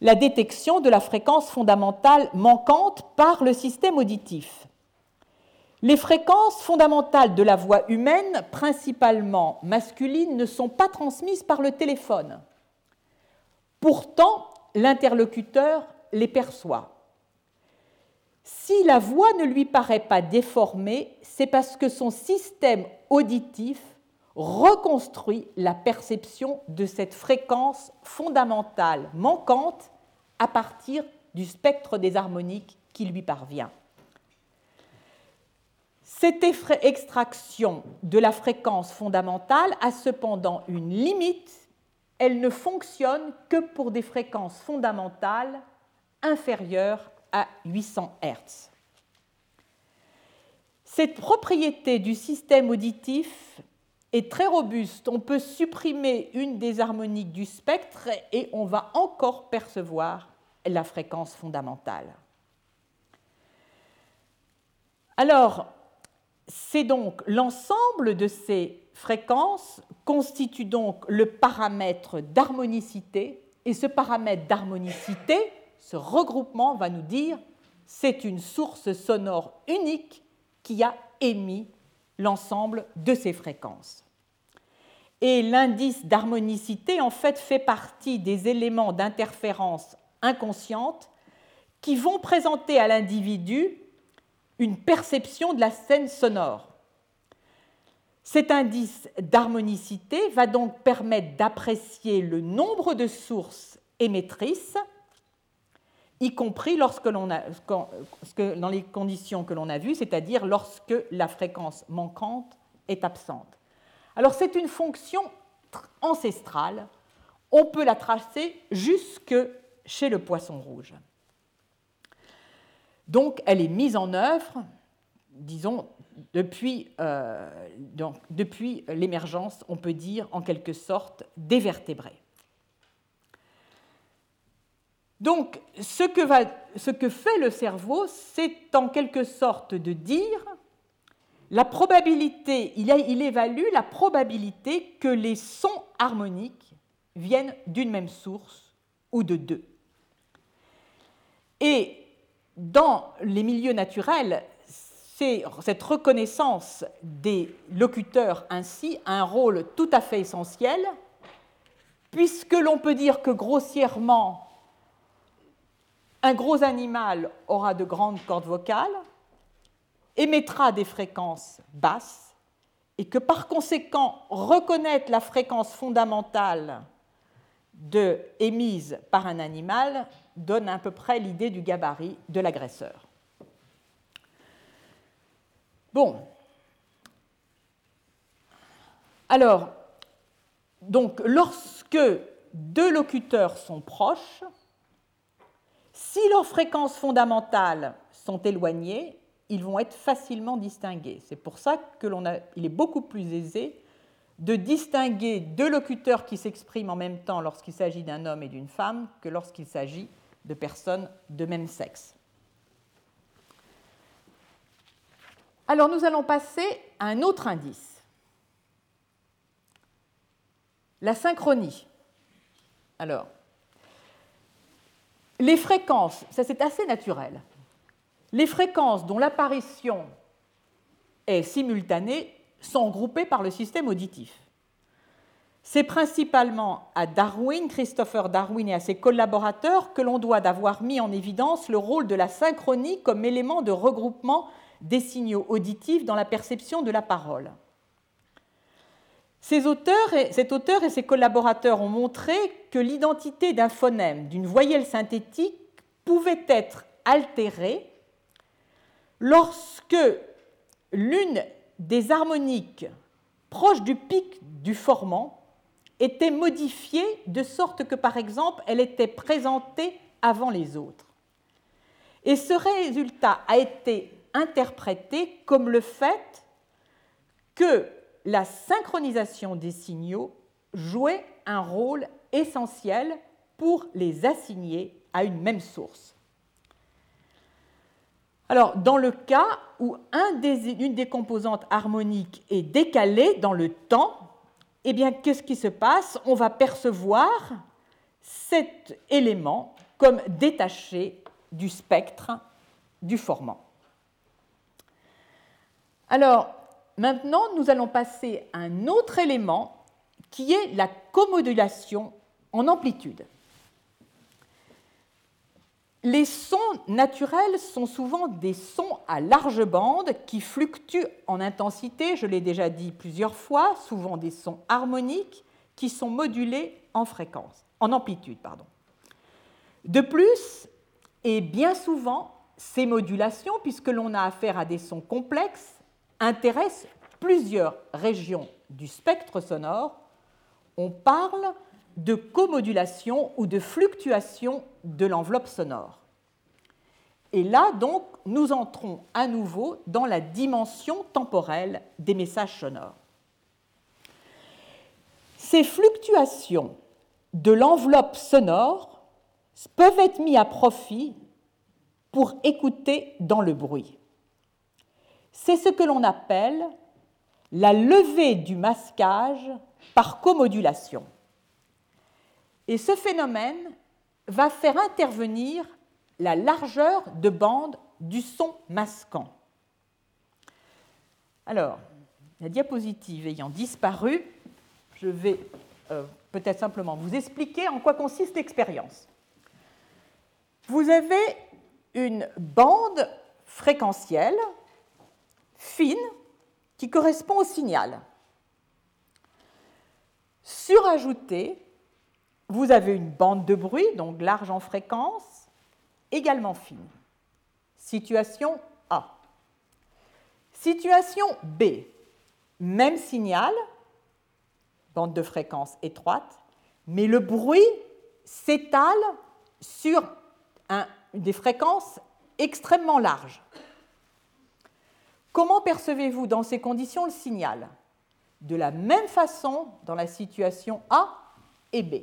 la détection de la fréquence fondamentale manquante par le système auditif. Les fréquences fondamentales de la voix humaine, principalement masculines, ne sont pas transmises par le téléphone. Pourtant, l'interlocuteur les perçoit. Si la voix ne lui paraît pas déformée, c'est parce que son système auditif reconstruit la perception de cette fréquence fondamentale manquante à partir du spectre des harmoniques qui lui parvient. Cette extraction de la fréquence fondamentale a cependant une limite. Elle ne fonctionne que pour des fréquences fondamentales inférieures à 800 Hz. Cette propriété du système auditif est très robuste. On peut supprimer une des harmoniques du spectre et on va encore percevoir la fréquence fondamentale. Alors, c'est donc l'ensemble de ces fréquences constitue donc le paramètre d'harmonicité, et ce paramètre d'harmonicité, ce regroupement va nous dire c'est une source sonore unique qui a émis l'ensemble de ces fréquences. Et l'indice d'harmonicité, en fait, fait partie des éléments d'interférence inconsciente qui vont présenter à l'individu une perception de la scène sonore. Cet indice d'harmonicité va donc permettre d'apprécier le nombre de sources émettrices, y compris lorsque dans les conditions que l'on a vues, c'est-à-dire lorsque la fréquence manquante est absente. Alors c'est une fonction ancestrale, on peut la tracer jusque chez le poisson rouge. Donc elle est mise en œuvre, disons, depuis, euh, depuis l'émergence, on peut dire en quelque sorte, des vertébrés. Donc ce que, fait le cerveau, c'est en quelque sorte de dire la probabilité, il, il évalue la probabilité que les sons harmoniques viennent d'une même source ou de deux. Et dans les milieux naturels, cette reconnaissance des locuteurs ainsi a un rôle tout à fait essentiel, puisque l'on peut dire que grossièrement, un gros animal aura de grandes cordes vocales, émettra des fréquences basses, et que par conséquent, reconnaître la fréquence fondamentale de, émise par un animal donne à peu près l'idée du gabarit de l'agresseur. Bon. Alors, donc, lorsque deux locuteurs sont proches, si leurs fréquences fondamentales sont éloignées, ils vont être facilement distingués. C'est pour ça qu'il est beaucoup plus aisé de distinguer deux locuteurs qui s'expriment en même temps lorsqu'il s'agit d'un homme et d'une femme que lorsqu'il s'agit de personnes de même sexe. Alors nous allons passer à un autre indice, la synchronie. Alors, les fréquences, ça c'est assez naturel, les fréquences dont l'apparition est simultanée sont groupées par le système auditif. C'est principalement à Darwin, Christopher Darwin et à ses collaborateurs que l'on doit d'avoir mis en évidence le rôle de la synchronie comme élément de regroupement des signaux auditifs dans la perception de la parole. Ces auteurs et, cet auteur et ses collaborateurs ont montré que l'identité d'un phonème, d'une voyelle synthétique, pouvait être altérée lorsque l'une des harmoniques proches du pic du formant était modifiée de sorte que, par exemple, elle était présentée avant les autres. Et ce résultat a été interprété comme le fait que la synchronisation des signaux jouait un rôle essentiel pour les assigner à une même source. Alors, dans le cas où une des composantes harmoniques est décalée dans le temps, eh bien, qu'est-ce qui se passe? On va percevoir cet élément comme détaché du spectre du formant. Alors, maintenant, nous allons passer à un autre élément qui est la commodulation en amplitude. Les sons naturels sont souvent des sons à large bande qui fluctuent en intensité, je l'ai déjà dit plusieurs fois, souvent des sons harmoniques qui sont modulés en fréquence, en amplitude, pardon. De plus, et bien souvent, ces modulations, puisque l'on a affaire à des sons complexes, intéressent plusieurs régions du spectre sonore. On parle de commodulation ou de fluctuation de l'enveloppe sonore. Et là, donc, nous entrons à nouveau dans la dimension temporelle des messages sonores. Ces fluctuations de l'enveloppe sonore peuvent être mises à profit pour écouter dans le bruit. C'est ce que l'on appelle la levée du masquage par commodulation. Et ce phénomène va faire intervenir la largeur de bande du son masquant. Alors, la diapositive ayant disparu, je vais euh, peut-être simplement vous expliquer en quoi consiste l'expérience. Vous avez une bande fréquentielle fine qui correspond au signal. Surajoutée, vous avez une bande de bruit, donc large en fréquence, également fine. Situation A. Situation B. Même signal, bande de fréquence étroite, mais le bruit s'étale sur des fréquences extrêmement larges. Comment percevez-vous dans ces conditions le signal? De la même façon dans la situation A et B.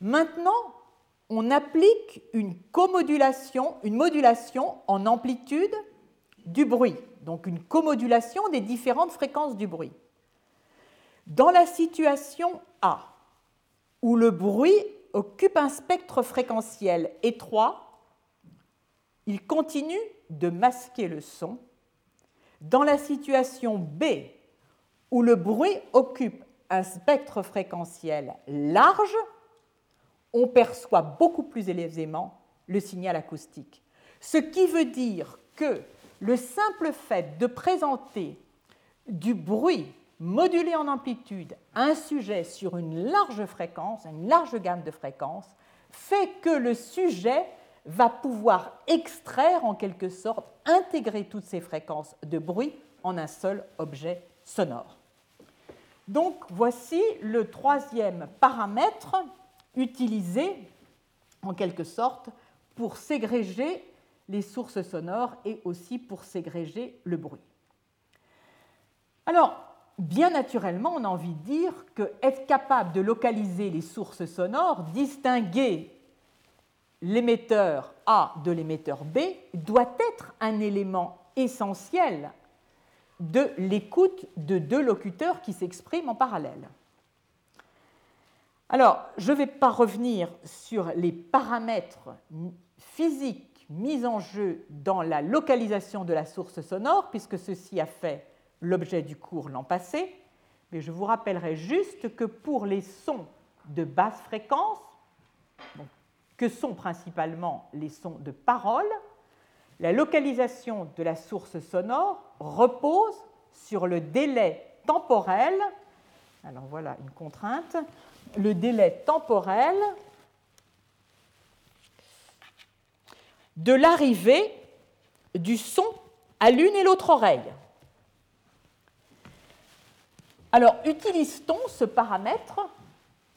Maintenant, on applique une commodulation, une modulation en amplitude du bruit, donc une commodulation des différentes fréquences du bruit. Dans la situation A, où le bruit occupe un spectre fréquentiel étroit, il continue de masquer le son. Dans la situation B, où le bruit occupe un spectre fréquentiel large, on perçoit beaucoup plus aisément le signal acoustique. Ce qui veut dire que le simple fait de présenter du bruit modulé en amplitude à un sujet sur une large fréquence, une large gamme de fréquences, fait que le sujet va pouvoir extraire en quelque sorte, intégrer toutes ces fréquences de bruit en un seul objet sonore. Donc voici le troisième paramètre utilisé en quelque sorte pour ségréger les sources sonores et aussi pour ségréger le bruit. Alors, bien naturellement, on a envie de dire que être capable de localiser les sources sonores, distinguer l'émetteur A de l'émetteur B, doit être un élément essentiel de l'écoute de deux locuteurs qui s'expriment en parallèle. Alors, je ne vais pas revenir sur les paramètres physiques mis en jeu dans la localisation de la source sonore, puisque ceci a fait l'objet du cours l'an passé, mais je vous rappellerai juste que pour les sons de basse fréquence, que sont principalement les sons de parole, la localisation de la source sonore repose sur le délai temporel, alors voilà une contrainte, le délai temporel de l'arrivée du son à l'une et l'autre oreille. Alors, utilise-t-on ce paramètre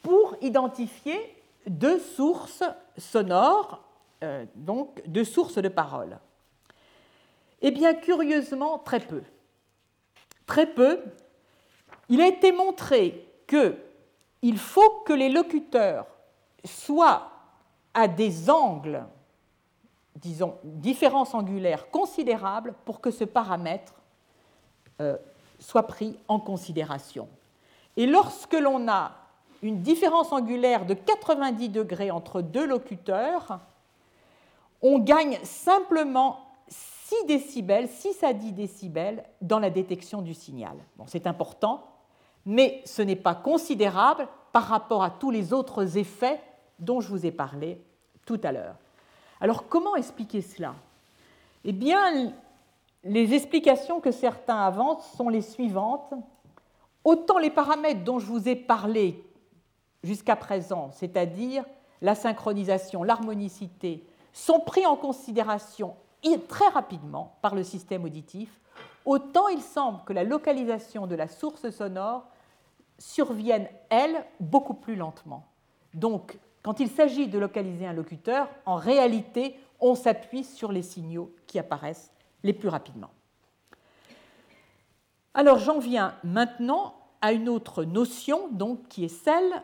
pour identifier deux sources sonores, euh, donc deux sources de parole Eh bien, curieusement, très peu. Très peu. Il a été montré qu'il faut que les locuteurs soient à des angles, disons, différences angulaires considérables pour que ce paramètre euh, soit pris en considération. Et lorsque l'on a une différence angulaire de 90 degrés entre deux locuteurs, on gagne simplement 6 décibels, 6 à 10 décibels dans la détection du signal. Bon, c'est important, mais ce n'est pas considérable par rapport à tous les autres effets dont je vous ai parlé tout à l'heure. Alors comment expliquer cela? Eh bien, les explications que certains avancent sont les suivantes. Autant les paramètres dont je vous ai parlé jusqu'à présent, c'est-à-dire la synchronisation, l'harmonicité, sont pris en considération très rapidement par le système auditif, autant il semble que la localisation de la source sonore survienne, elle, beaucoup plus lentement. Donc, quand il s'agit de localiser un locuteur, en réalité, on s'appuie sur les signaux qui apparaissent les plus rapidement. Alors j'en viens maintenant à une autre notion donc, qui est celle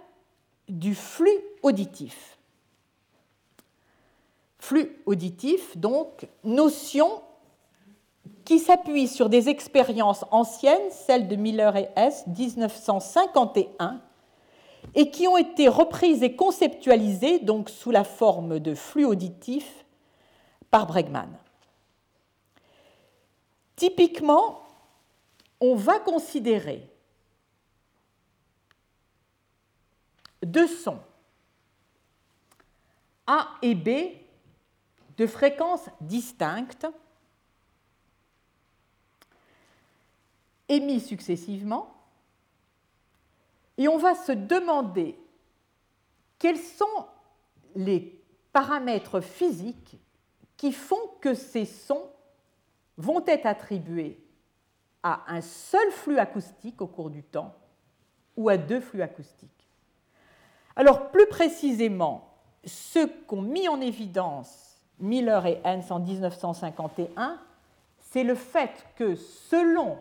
du flux auditif. Flux auditif, donc, notion qui s'appuie sur des expériences anciennes, celles de Miller et S, 1951, et qui ont été reprises et conceptualisées donc sous la forme de flux auditif par Bregman. Typiquement, on va considérer deux sons A et B de fréquences distinctes émis successivement et on va se demander quels sont les paramètres physiques qui font que ces sons vont être attribués à un seul flux acoustique au cours du temps ou à deux flux acoustiques. Alors plus précisément, ceux qu'ont mis en évidence Miller et Hens en 1951, c'est le fait que selon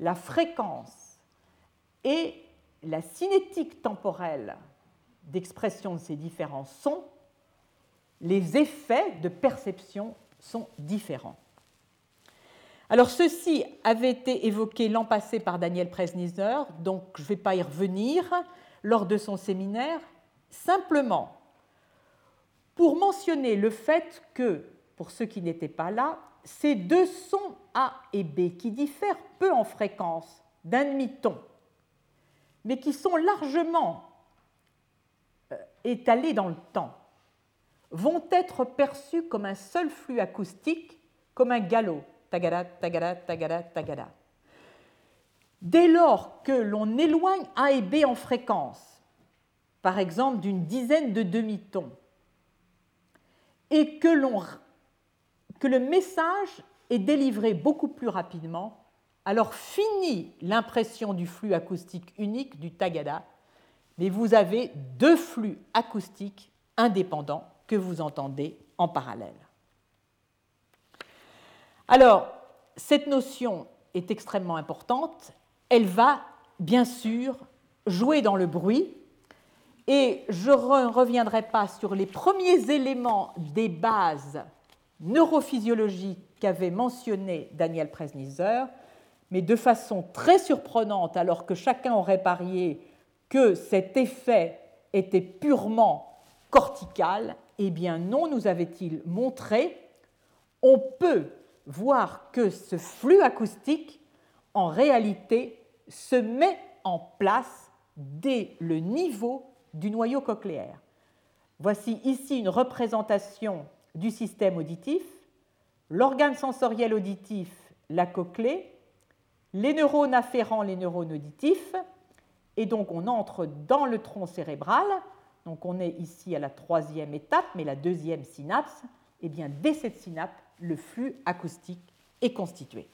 la fréquence et la cinétique temporelle d'expression de ces différents sons, les effets de perception sont différents. Alors ceci avait été évoqué l'an passé par Daniel Presnizer, donc je ne vais pas y revenir lors de son séminaire, simplement pour mentionner le fait que, pour ceux qui n'étaient pas là, ces deux sons A et B, qui diffèrent peu en fréquence d'un demi-ton, mais qui sont largement euh, étalés dans le temps, vont être perçus comme un seul flux acoustique, comme un galop, tagada, tagada, tagada, tagada. Dès lors que l'on éloigne A et B en fréquence, par exemple d'une dizaine de demi-tons, et que, que le message est délivré beaucoup plus rapidement, alors finit l'impression du flux acoustique unique du tagada, mais vous avez deux flux acoustiques indépendants que vous entendez en parallèle. Alors, cette notion est extrêmement importante. Elle va, bien sûr, jouer dans le bruit. Et je ne reviendrai pas sur les premiers éléments des bases neurophysiologiques qu'avait mentionné Daniel Presnizer, mais de façon très surprenante, alors que chacun aurait parié que cet effet était purement cortical, eh bien non, nous avait-il montré, on peut voir que ce flux acoustique, en réalité, se met en place dès le niveau du noyau cochléaire. Voici ici une représentation du système auditif, l'organe sensoriel auditif, la cochlée, les neurones afférents, les neurones auditifs, et donc on entre dans le tronc cérébral. Donc on est ici à la troisième étape, mais la deuxième synapse, et eh bien dès cette synapse, le flux acoustique est constituée.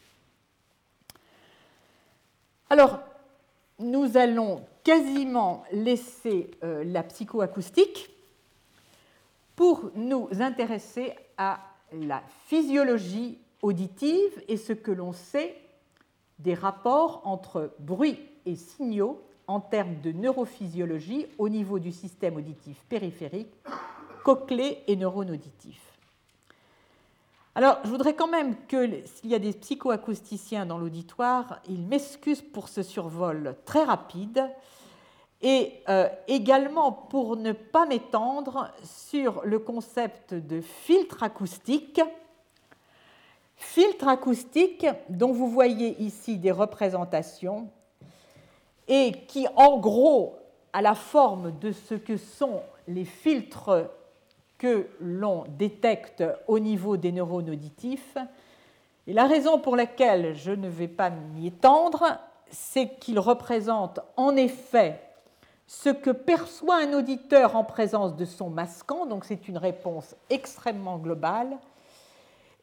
Alors, nous allons quasiment laisser euh, la psychoacoustique pour nous intéresser à la physiologie auditive et ce que l'on sait des rapports entre bruit et signaux en termes de neurophysiologie au niveau du système auditif périphérique, cochlée et neurone auditif. Alors, je voudrais quand même que, s'il y a des psychoacousticiens dans l'auditoire, ils m'excusent pour ce survol très rapide et euh, également pour ne pas m'étendre sur le concept de filtre acoustique. Filtre acoustique dont vous voyez ici des représentations et qui, en gros, a la forme de ce que sont les filtres que l'on détecte au niveau des neurones auditifs. Et la raison pour laquelle je ne vais pas m'y étendre, c'est qu'ils représentent en effet ce que perçoit un auditeur en présence de son masquant, donc c'est une réponse extrêmement globale.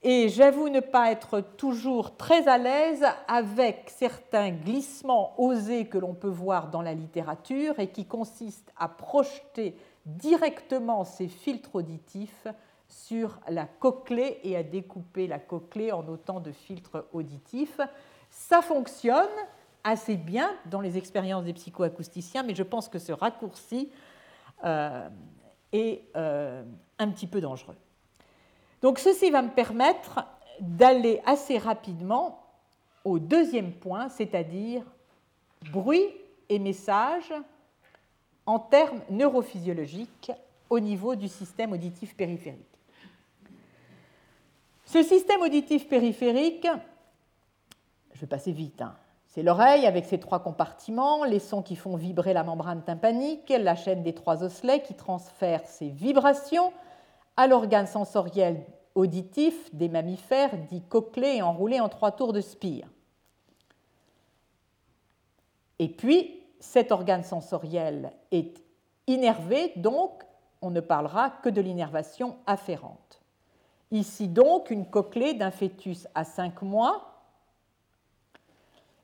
Et j'avoue ne pas être toujours très à l'aise avec certains glissements osés que l'on peut voir dans la littérature et qui consistent à projeter directement ces filtres auditifs sur la cochlée et à découper la cochlée en autant de filtres auditifs. Ça fonctionne assez bien dans les expériences des psychoacousticiens, mais je pense que ce raccourci euh, est euh, un petit peu dangereux. Donc ceci va me permettre d'aller assez rapidement au deuxième point, c'est-à-dire bruit et message en termes neurophysiologiques au niveau du système auditif périphérique. Ce système auditif périphérique, je vais passer vite, hein, c'est l'oreille avec ses trois compartiments, les sons qui font vibrer la membrane tympanique, la chaîne des trois osselets qui transfère ces vibrations à l'organe sensoriel auditif des mammifères dit cochlée et enroulé en trois tours de spire. Et puis, cet organe sensoriel est innervé, donc on ne parlera que de l'innervation afférente. Ici donc une cochlée d'un fœtus à 5 mois,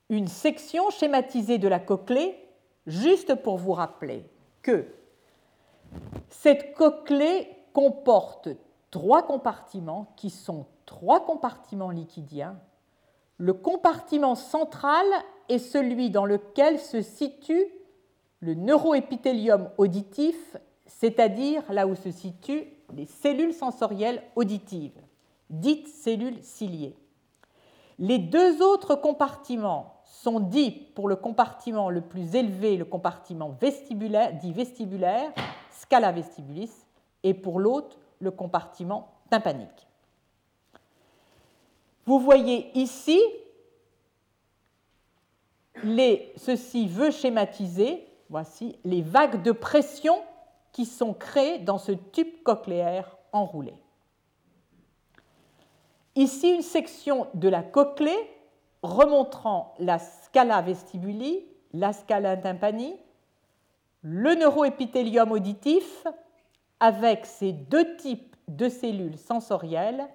une section schématisée de la cochlée, juste pour vous rappeler que cette cochlée comporte trois compartiments qui sont trois compartiments liquidiens. Le compartiment central est celui dans lequel se situe le neuroépithélium auditif, c'est-à-dire là où se situent les cellules sensorielles auditives, dites cellules ciliées. Les deux autres compartiments sont dits pour le compartiment le plus élevé, le compartiment vestibulaire, dit vestibulaire, scala vestibulis, et pour l'autre, le compartiment tympanique. Vous voyez ici ceci veut schématiser, voici, les vagues de pression qui sont créées dans ce tube cochléaire enroulé. Ici, une section de la cochlée remontrant la scala vestibuli, la scala tympani, le neuroépithélium auditif avec ces deux types de cellules sensorielles,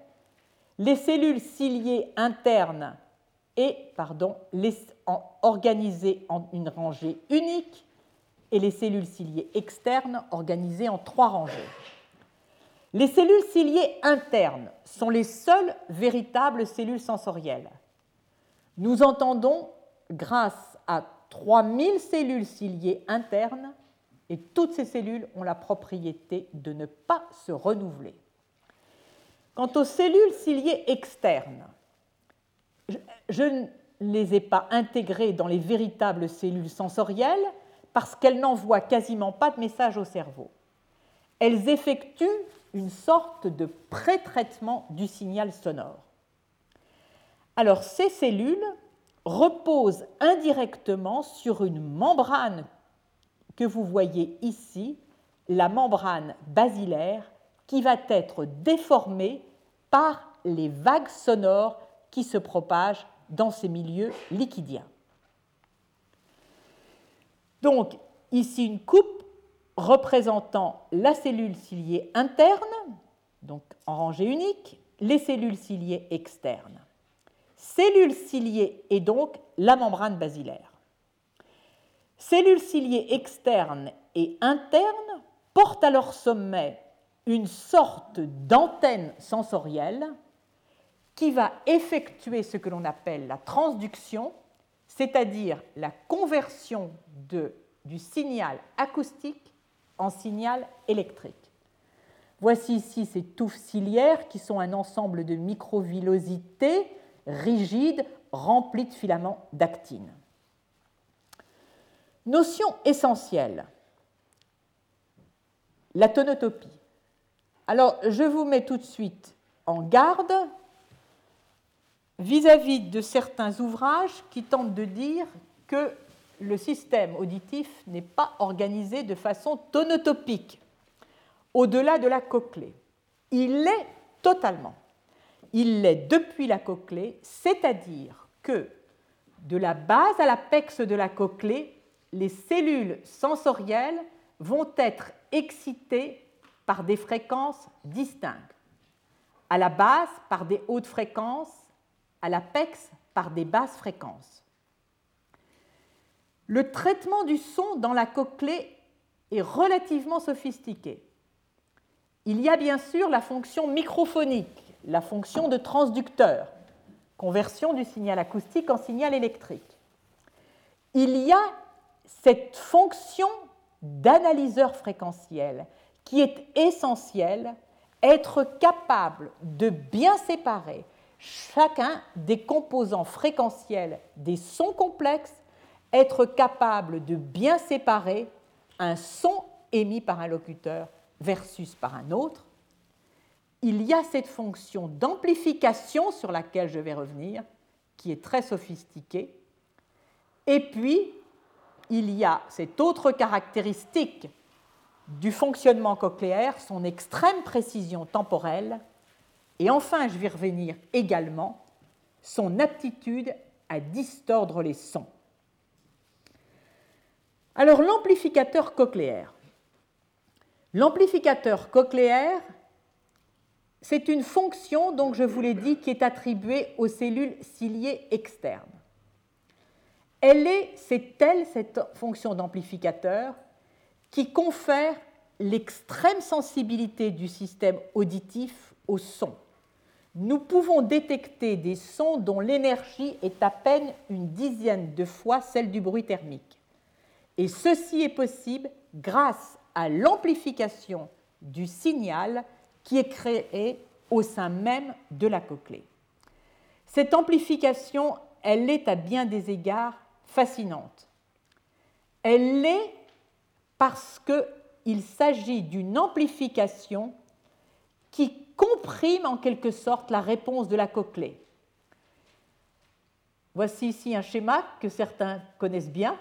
les cellules ciliées internes et pardon, les, organisées en une rangée unique et les cellules ciliées externes organisées en trois rangées. Les cellules ciliées internes sont les seules véritables cellules sensorielles. Nous entendons grâce à 3000 cellules ciliées internes et toutes ces cellules ont la propriété de ne pas se renouveler. Quant aux cellules ciliées externes, je ne les ai pas intégrées dans les véritables cellules sensorielles parce qu'elles n'envoient quasiment pas de message au cerveau. Elles effectuent une sorte de pré-traitement du signal sonore. Alors ces cellules reposent indirectement sur une membrane que vous voyez ici, la membrane basilaire, qui va être déformée par les vagues sonores qui se propagent dans ces milieux liquidiens. Donc, ici une coupe représentant la cellule ciliée interne, donc en rangée unique, les cellules ciliées externes. Cellule ciliée est donc la membrane basilaire. Cellules ciliées externes et internes portent à leur sommet une sorte d'antenne sensorielle qui va effectuer ce que l'on appelle la transduction, c'est-à-dire la conversion du signal acoustique en signal électrique. Voici ici ces touffes ciliaires qui sont un ensemble de microvillosités rigides remplies de filaments d'actine. Notion essentielle, la tonotopie. Alors, je vous mets tout de suite en garde vis-à-vis de certains ouvrages qui tentent de dire que le système auditif n'est pas organisé de façon tonotopique, au-delà de la cochlée. Il l'est totalement. Il l'est depuis la cochlée, c'est-à-dire que de la base à l'apex de la cochlée, les cellules sensorielles vont être excitées par des fréquences distinctes. À la base, par des hautes fréquences, à l'apex, par des basses fréquences. Le traitement du son dans la cochlée est relativement sophistiqué. Il y a bien sûr la fonction microphonique, la fonction de transducteur, conversion du signal acoustique en signal électrique. Il y a cette fonction d'analyseur fréquentiel qui est essentielle, être capable de bien séparer chacun des composants fréquentiels des sons complexes, être capable de bien séparer un son émis par un locuteur versus par un autre. Il y a cette fonction d'amplification sur laquelle je vais revenir, qui est très sophistiquée. Et puis, il y a cette autre caractéristique du fonctionnement cochléaire, son extrême précision temporelle, et enfin, je vais revenir également, son aptitude à distordre les sons. Alors, l'amplificateur cochléaire. L'amplificateur cochléaire, c'est une fonction, donc je vous l'ai dit, qui est attribuée aux cellules ciliées externes. Elle est, c'est elle, cette fonction d'amplificateur, qui confère l'extrême sensibilité du système auditif au son. Nous pouvons détecter des sons dont l'énergie est à peine une dizaine de fois celle du bruit thermique. Et ceci est possible grâce à l'amplification du signal qui est créé au sein même de la cochlée. Cette amplification, elle est à bien des égards fascinante. Elle l'est parce qu'il s'agit d'une amplification qui comprime en quelque sorte la réponse de la cochlée. Voici ici un schéma que certains connaissent bien,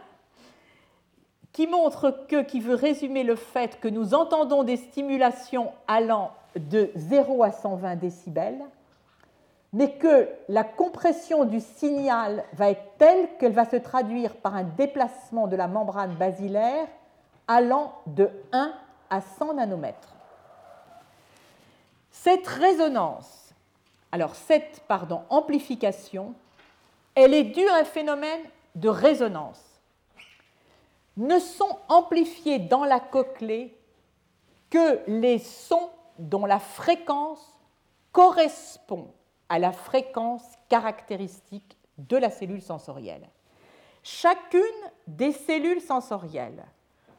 qui montre que, qui veut résumer le fait que nous entendons des stimulations allant de 0 à 120 décibels mais que la compression du signal va être telle qu'elle va se traduire par un déplacement de la membrane basilaire allant de 1 à 100 nanomètres. Cette résonance, alors cette amplification, elle est due à un phénomène de résonance. Ne sont amplifiés dans la cochlée que les sons dont la fréquence correspond à la fréquence caractéristique de la cellule sensorielle. Chacune des cellules sensorielles,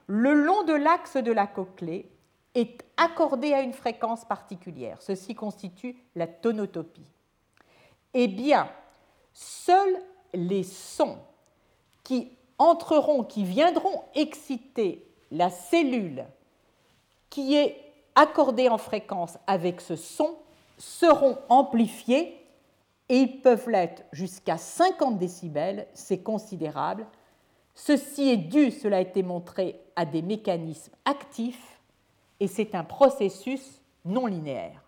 le long de l'axe de la cochlée, est accordée à une fréquence particulière. Ceci constitue la tonotopie. Eh bien, seuls les sons qui entreront, qui viendront exciter la cellule qui est accordée en fréquence avec ce son seront amplifiés et ils peuvent l'être jusqu'à 50 décibels, c'est considérable. Ceci est dû, cela a été montré, à des mécanismes actifs et c'est un processus non linéaire.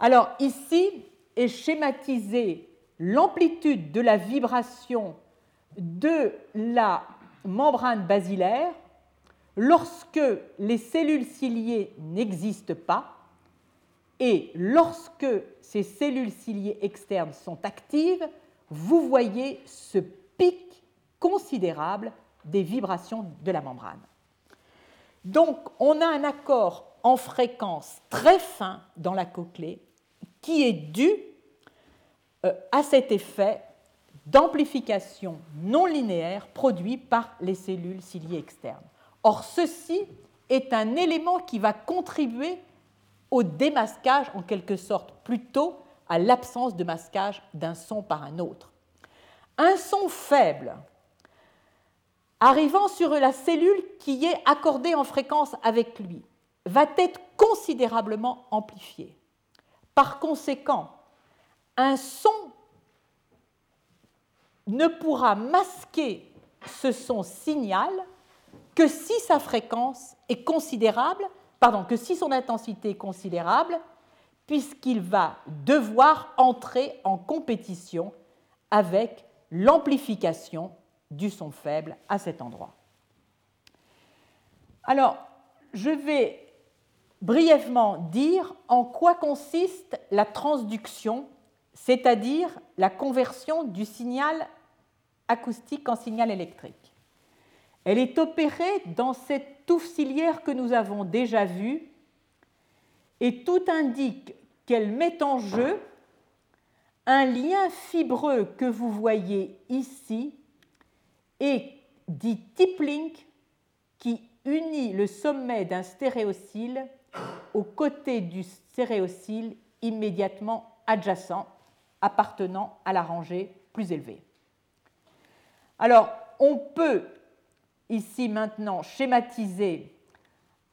Alors ici est schématisée l'amplitude de la vibration de la membrane basilaire lorsque les cellules ciliées n'existent pas Et lorsque ces cellules ciliées externes sont actives, vous voyez ce pic considérable des vibrations de la membrane. Donc, on a un accord en fréquence très fin dans la cochlée qui est dû euh, à cet effet d'amplification non linéaire produit par les cellules ciliées externes. Or, ceci est un élément qui va contribuer au démasquage, en quelque sorte, plutôt à l'absence de masquage d'un son par un autre. Un son faible arrivant sur la cellule qui est accordée en fréquence avec lui va être considérablement amplifié. Par conséquent, un son ne pourra masquer ce son signal que si sa fréquence est considérable, pardon, que si son intensité est considérable, puisqu'il va devoir entrer en compétition avec l'amplification du son faible à cet endroit. Alors, je vais brièvement dire en quoi consiste la transduction, c'est-à-dire la conversion du signal acoustique en signal électrique. Elle est opérée dans cette touffe que nous avons déjà vue et tout indique qu'elle met en jeu un lien fibreux que vous voyez ici et dit tip link qui unit le sommet d'un stéréocyle au côté du stéréocyle immédiatement adjacent appartenant à la rangée plus élevée. Alors, on peut ici maintenant schématiser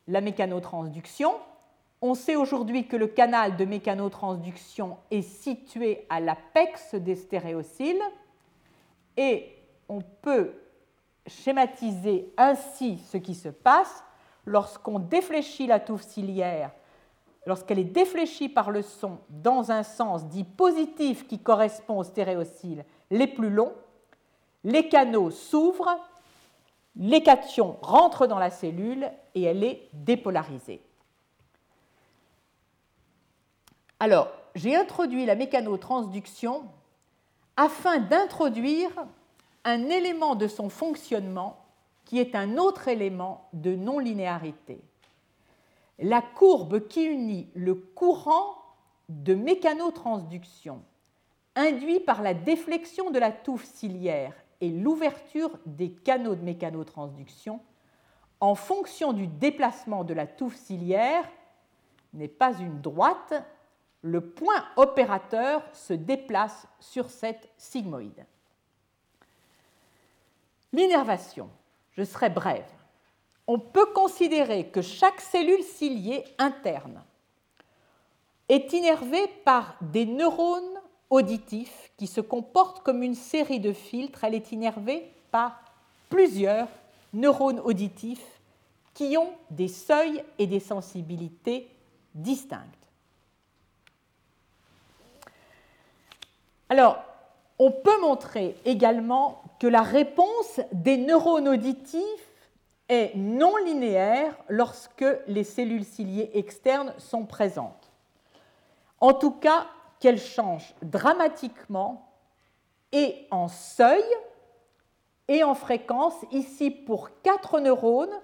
la mécanotransduction. On sait aujourd'hui que le canal de mécanotransduction est situé à l'apex des stéréocyles et on peut schématiser ainsi ce qui se passe lorsqu'on défléchit la touffe ciliaire, lorsqu'elle est défléchie par le son dans un sens dit positif qui correspond aux stéréocyles les plus longs, les canaux s'ouvrent, les cations rentrent dans la cellule et elle est dépolarisée. Alors, j'ai introduit la mécanotransduction afin d'introduire un élément de son fonctionnement qui est un autre élément de non-linéarité. La courbe qui unit le courant de mécanotransduction induit par la déflexion de la touffe ciliaire et l'ouverture des canaux de mécanotransduction en fonction du déplacement de la touffe ciliaire n'est pas une droite, le point opérateur se déplace sur cette sigmoïde. L'innervation. Je serai brève. On peut considérer que chaque cellule ciliée interne est innervée par des neurones auditifs qui se comportent comme une série de filtres. Elle est innervée par plusieurs neurones auditifs qui ont des seuils et des sensibilités distinctes. Alors, on peut montrer également que la réponse des neurones auditifs est non linéaire lorsque les cellules ciliées externes sont présentes. En tout cas, qu'elles changent dramatiquement et en seuil et en fréquence, ici pour quatre neurones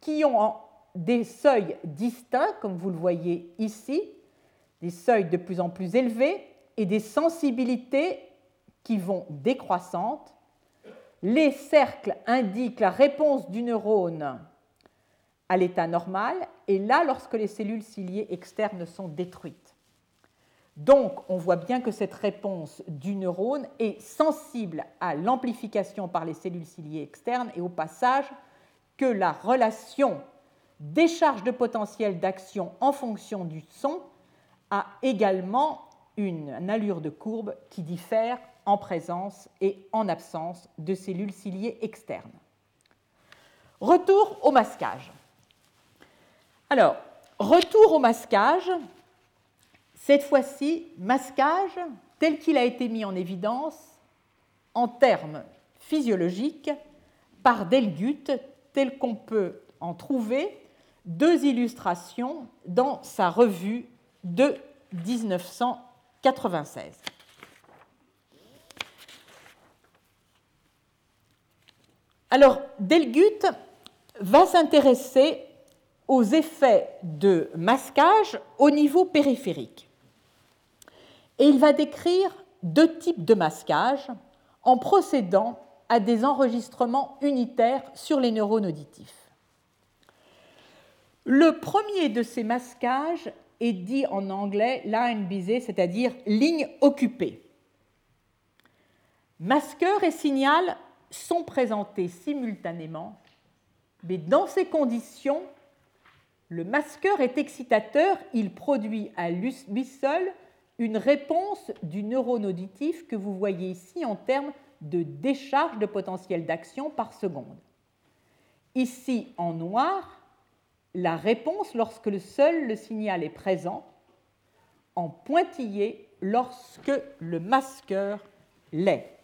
qui ont des seuils distincts, comme vous le voyez ici, des seuils de plus en plus élevés et des sensibilités qui vont décroissantes. Les cercles indiquent la réponse du neurone à l'état normal, et là, lorsque les cellules ciliées externes sont détruites. Donc, on voit bien que cette réponse du neurone est sensible à l'amplification par les cellules ciliées externes et au passage que la relation décharge de potentiel d'action en fonction du son a également une allure de courbe qui diffère en présence et en absence de cellules ciliées externes. Retour au masquage. Alors, retour au masquage, cette fois-ci, masquage tel qu'il a été mis en évidence en termes physiologiques par Delgut, tel qu'on peut en trouver deux illustrations dans sa revue de 1996. Alors, Delgut va s'intéresser aux effets de masquage au niveau périphérique. Et il va décrire deux types de masquage en procédant à des enregistrements unitaires sur les neurones auditifs. Le premier de ces masquages est dit en anglais line busy, c'est-à-dire ligne occupée. Masqueur et signal sont présentés simultanément, mais dans ces conditions, le masqueur est excitateur, il produit à lui seul une réponse du neurone auditif que vous voyez ici en termes de décharge de potentiel d'action par seconde. Ici en noir, la réponse lorsque le seul le signal est présent, en pointillé lorsque le masqueur l'est.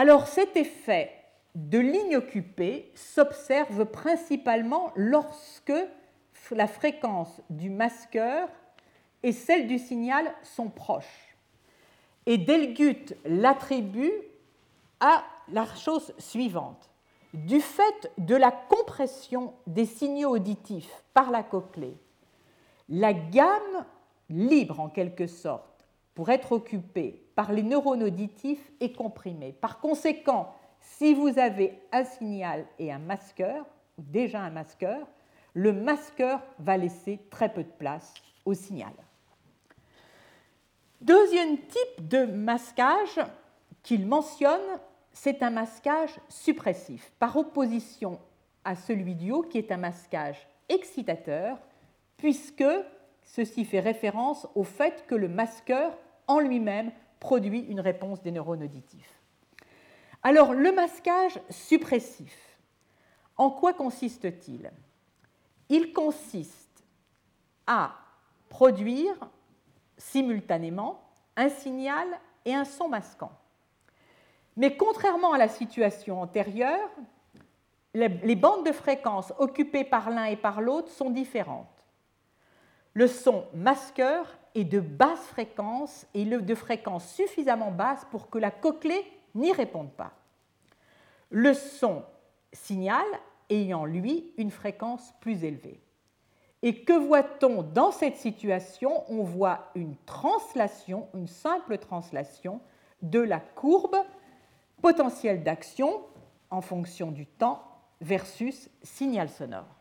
Alors cet effet de ligne occupée s'observe principalement lorsque la fréquence du masqueur et celle du signal sont proches. Et Delgut l'attribue à la chose suivante. Du fait de la compression des signaux auditifs par la cochlée, la gamme libre en quelque sorte pour être occupée par les neurones auditifs est comprimée. Par conséquent, si vous avez un signal et un masqueur, ou déjà un masqueur, le masqueur va laisser très peu de place au signal. Deuxième type de masquage qu'il mentionne, c'est un masquage suppressif, par opposition à celui du haut qui est un masquage excitateur, puisque ceci fait référence au fait que le masqueur en lui-même produit une réponse des neurones auditifs. Alors, le masquage suppressif, en quoi consiste-t-il? Il consiste à produire simultanément un signal et un son masquant. Mais contrairement à la situation antérieure, les bandes de fréquences occupées par l'un et par l'autre sont différentes. Le son masqueur est de basse fréquence et de fréquence suffisamment basse pour que la cochlée n'y réponde pas. Le son signal ayant, lui, une fréquence plus élevée. Et que voit-on dans cette situation? On voit une translation, une simple translation de la courbe potentiel d'action en fonction du temps versus signal sonore.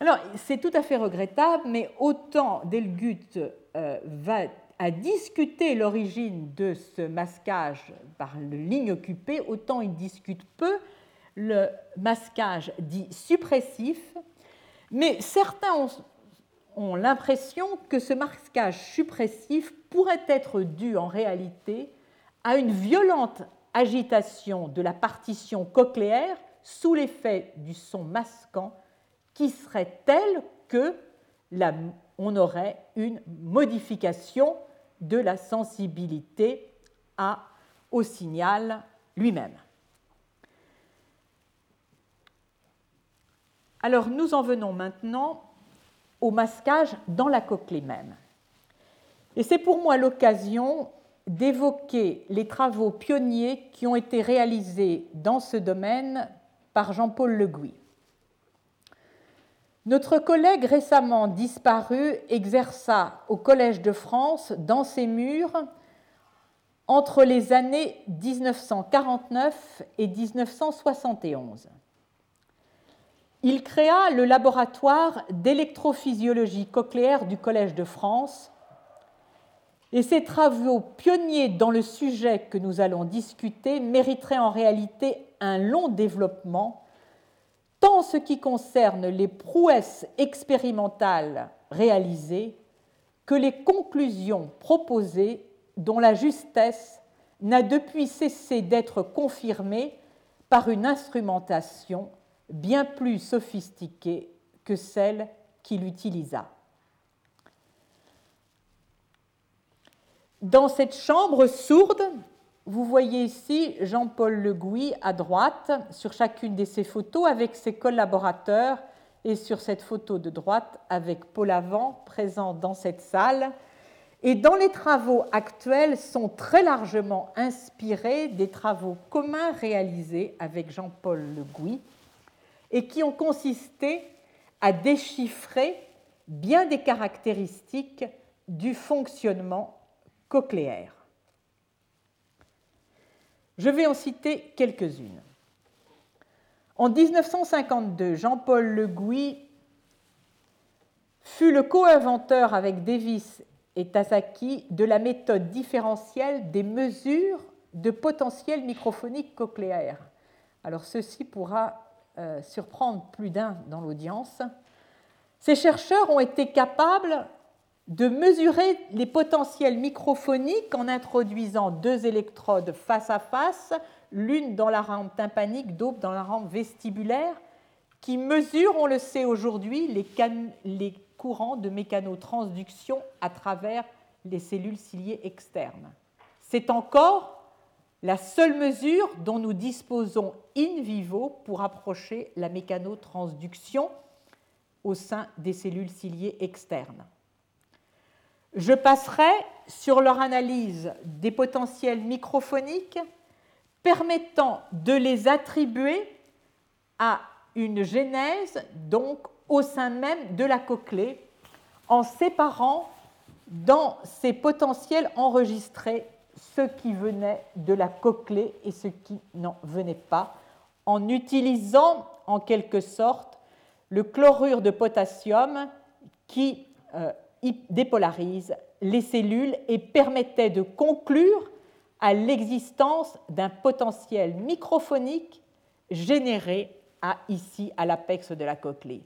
Alors, c'est tout à fait regrettable, mais autant Delgut euh, va à discuter l'origine de ce masquage par le ligne occupée, autant il discute peu le masquage dit suppressif, mais certains ont, ont l'impression que ce masquage suppressif pourrait être dû en réalité à une violente agitation de la partition cochléaire sous l'effet du son masquant qui serait telle que on aurait une modification de la sensibilité au signal lui-même. Alors nous en venons maintenant au masquage dans la cochlée même. Et c'est pour moi l'occasion d'évoquer les travaux pionniers qui ont été réalisés dans ce domaine par Jean-Paul Le Gouy. Notre collègue récemment disparu exerça au Collège de France, dans ses murs, entre les années 1949 et 1971. Il créa le laboratoire d'électrophysiologie cochléaire du Collège de France et ses travaux pionniers dans le sujet que nous allons discuter mériteraient en réalité un long développement tant ce qui concerne les prouesses expérimentales réalisées que les conclusions proposées dont la justesse n'a depuis cessé d'être confirmée par une instrumentation bien plus sophistiquée que celle qu'il utilisa. Dans cette chambre sourde, vous voyez ici Jean-Paul Le Gouy à droite sur chacune de ses photos avec ses collaborateurs et sur cette photo de droite avec Paul Avant présent dans cette salle. Et dans les travaux actuels sont très largement inspirés des travaux communs réalisés avec Jean-Paul Le Gouy et qui ont consisté à déchiffrer bien des caractéristiques du fonctionnement cochléaire. Je vais en citer quelques-unes. En 1952, Jean-Paul Le Gouy fut le co-inventeur avec Davis et Tasaki de la méthode différentielle des mesures de potentiel microphonique cochléaire. Alors ceci pourra euh, surprendre plus d'un dans l'audience. Ces chercheurs ont été capables de mesurer les potentiels microphoniques en introduisant deux électrodes face à face, l'une dans la rampe tympanique, d'autre dans la rampe vestibulaire, qui mesurent, on le sait aujourd'hui, les, courants de mécanotransduction à travers les cellules ciliées externes. C'est encore la seule mesure dont nous disposons in vivo pour approcher la mécanotransduction au sein des cellules ciliées externes. Je passerai sur leur analyse des potentiels microphoniques permettant de les attribuer à une genèse, donc au sein même de la cochlée, en séparant dans ces potentiels enregistrés ce qui venait de la cochlée et ce qui n'en venait pas, en utilisant en quelque sorte le chlorure de potassium qui euh, dépolarise les cellules et permettait de conclure à l'existence d'un potentiel microphonique généré à, ici à l'apex de la cochlée.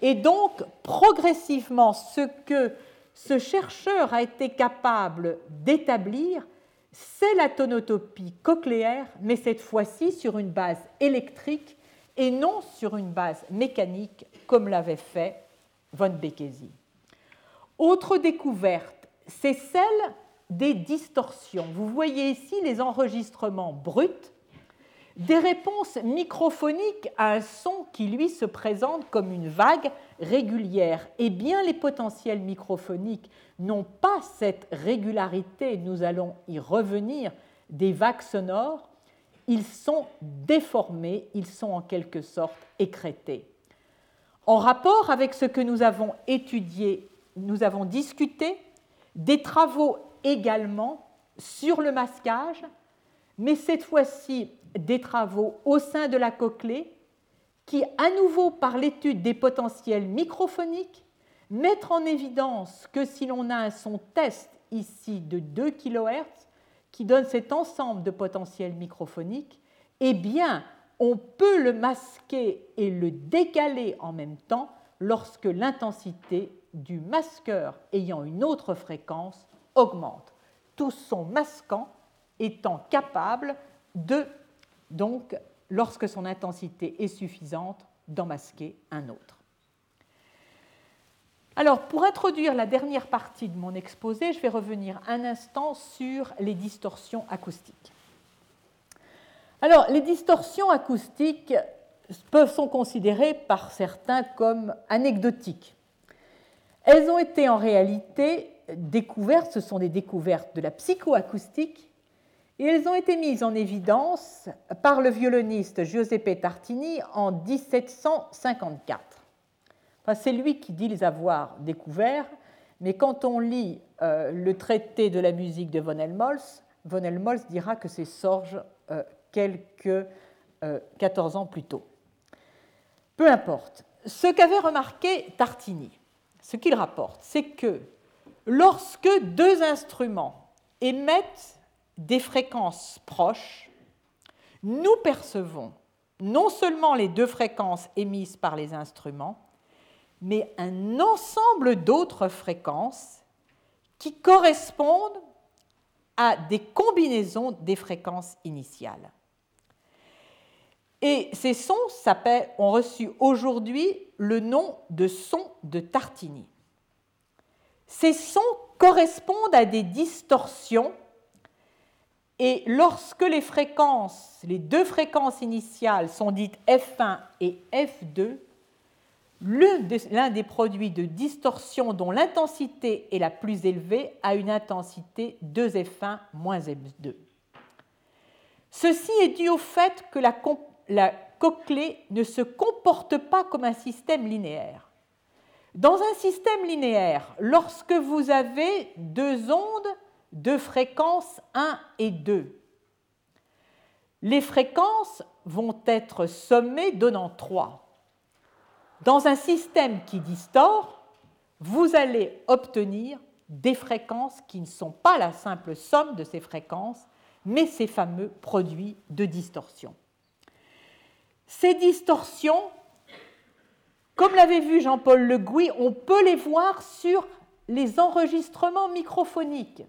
Et donc, progressivement, ce que ce chercheur a été capable d'établir, c'est la tonotopie cochléaire, mais cette fois-ci sur une base électrique et non sur une base mécanique comme l'avait fait von Békési. Autre découverte, c'est celle des distorsions. Vous voyez ici les enregistrements bruts des réponses microphoniques à un son qui, lui, se présente comme une vague régulière. Eh bien, les potentiels microphoniques n'ont pas cette régularité, nous allons y revenir, des vagues sonores. Ils sont déformés, ils sont en quelque sorte écrétés. En rapport avec ce que nous avons étudié nous avons discuté des travaux également sur le masquage, mais cette fois-ci des travaux au sein de la cochlée qui, à nouveau par l'étude des potentiels microphoniques, mettent en évidence que si l'on a un son test ici de 2 kHz qui donne cet ensemble de potentiels microphoniques, eh bien, on peut le masquer et le décaler en même temps lorsque l'intensité du masqueur ayant une autre fréquence augmente. Tous son masquant étant capable de, donc, lorsque son intensité est suffisante, d'en masquer un autre. Alors, pour introduire la dernière partie de mon exposé, je vais revenir un instant sur les distorsions acoustiques. Alors, les distorsions acoustiques peuvent sont considérées par certains comme anecdotiques. Elles ont été en réalité découvertes, ce sont des découvertes de la psychoacoustique, et elles ont été mises en évidence par le violoniste Giuseppe Tartini en 1754. Enfin, c'est lui qui dit les avoir découverts, mais quand on lit euh, le traité de la musique de von Helmholtz, von Helmholtz dira que c'est Sorge euh, quelques 14 euh, ans plus tôt. Peu importe. Ce qu'avait remarqué Tartini, ce qu'il rapporte, c'est que lorsque deux instruments émettent des fréquences proches, nous percevons non seulement les deux fréquences émises par les instruments, mais un ensemble d'autres fréquences qui correspondent à des combinaisons des fréquences initiales. Et ces sons ont reçu aujourd'hui le nom de sons de Tartini. Ces sons correspondent à des distorsions et lorsque les deux fréquences initiales sont dites F1 et F2, l'un des produits de distorsion dont l'intensité est la plus élevée a une intensité 2F1 moins F2. Ceci est dû au fait que la, la cochlée ne se comporte pas comme un système linéaire. Dans un système linéaire, lorsque vous avez deux ondes de fréquence 1 et 2, les fréquences vont être sommées donnant 3. Dans un système qui distord, vous allez obtenir des fréquences qui ne sont pas la simple somme de ces fréquences, mais ces fameux produits de distorsion. Ces distorsions, comme l'avait vu Jean-Paul Le Gouy, on peut les voir sur les enregistrements microphoniques.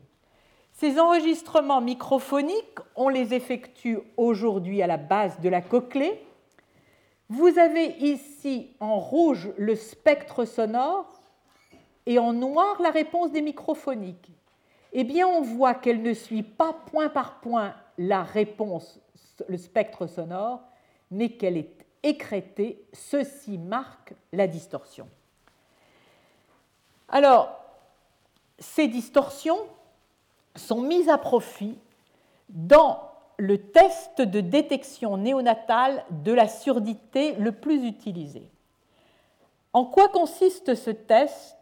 Ces enregistrements microphoniques, on les effectue aujourd'hui à la base de la cochlée. Vous avez ici en rouge le spectre sonore et en noir la réponse des microphoniques. Eh bien, on voit qu'elle ne suit pas point par point la réponse, le spectre sonore, mais qu'elle est écrétée. Ceci marque la distorsion. Alors, ces distorsions sont mises à profit dans le test de détection néonatale de la surdité le plus utilisé. En quoi consiste ce test?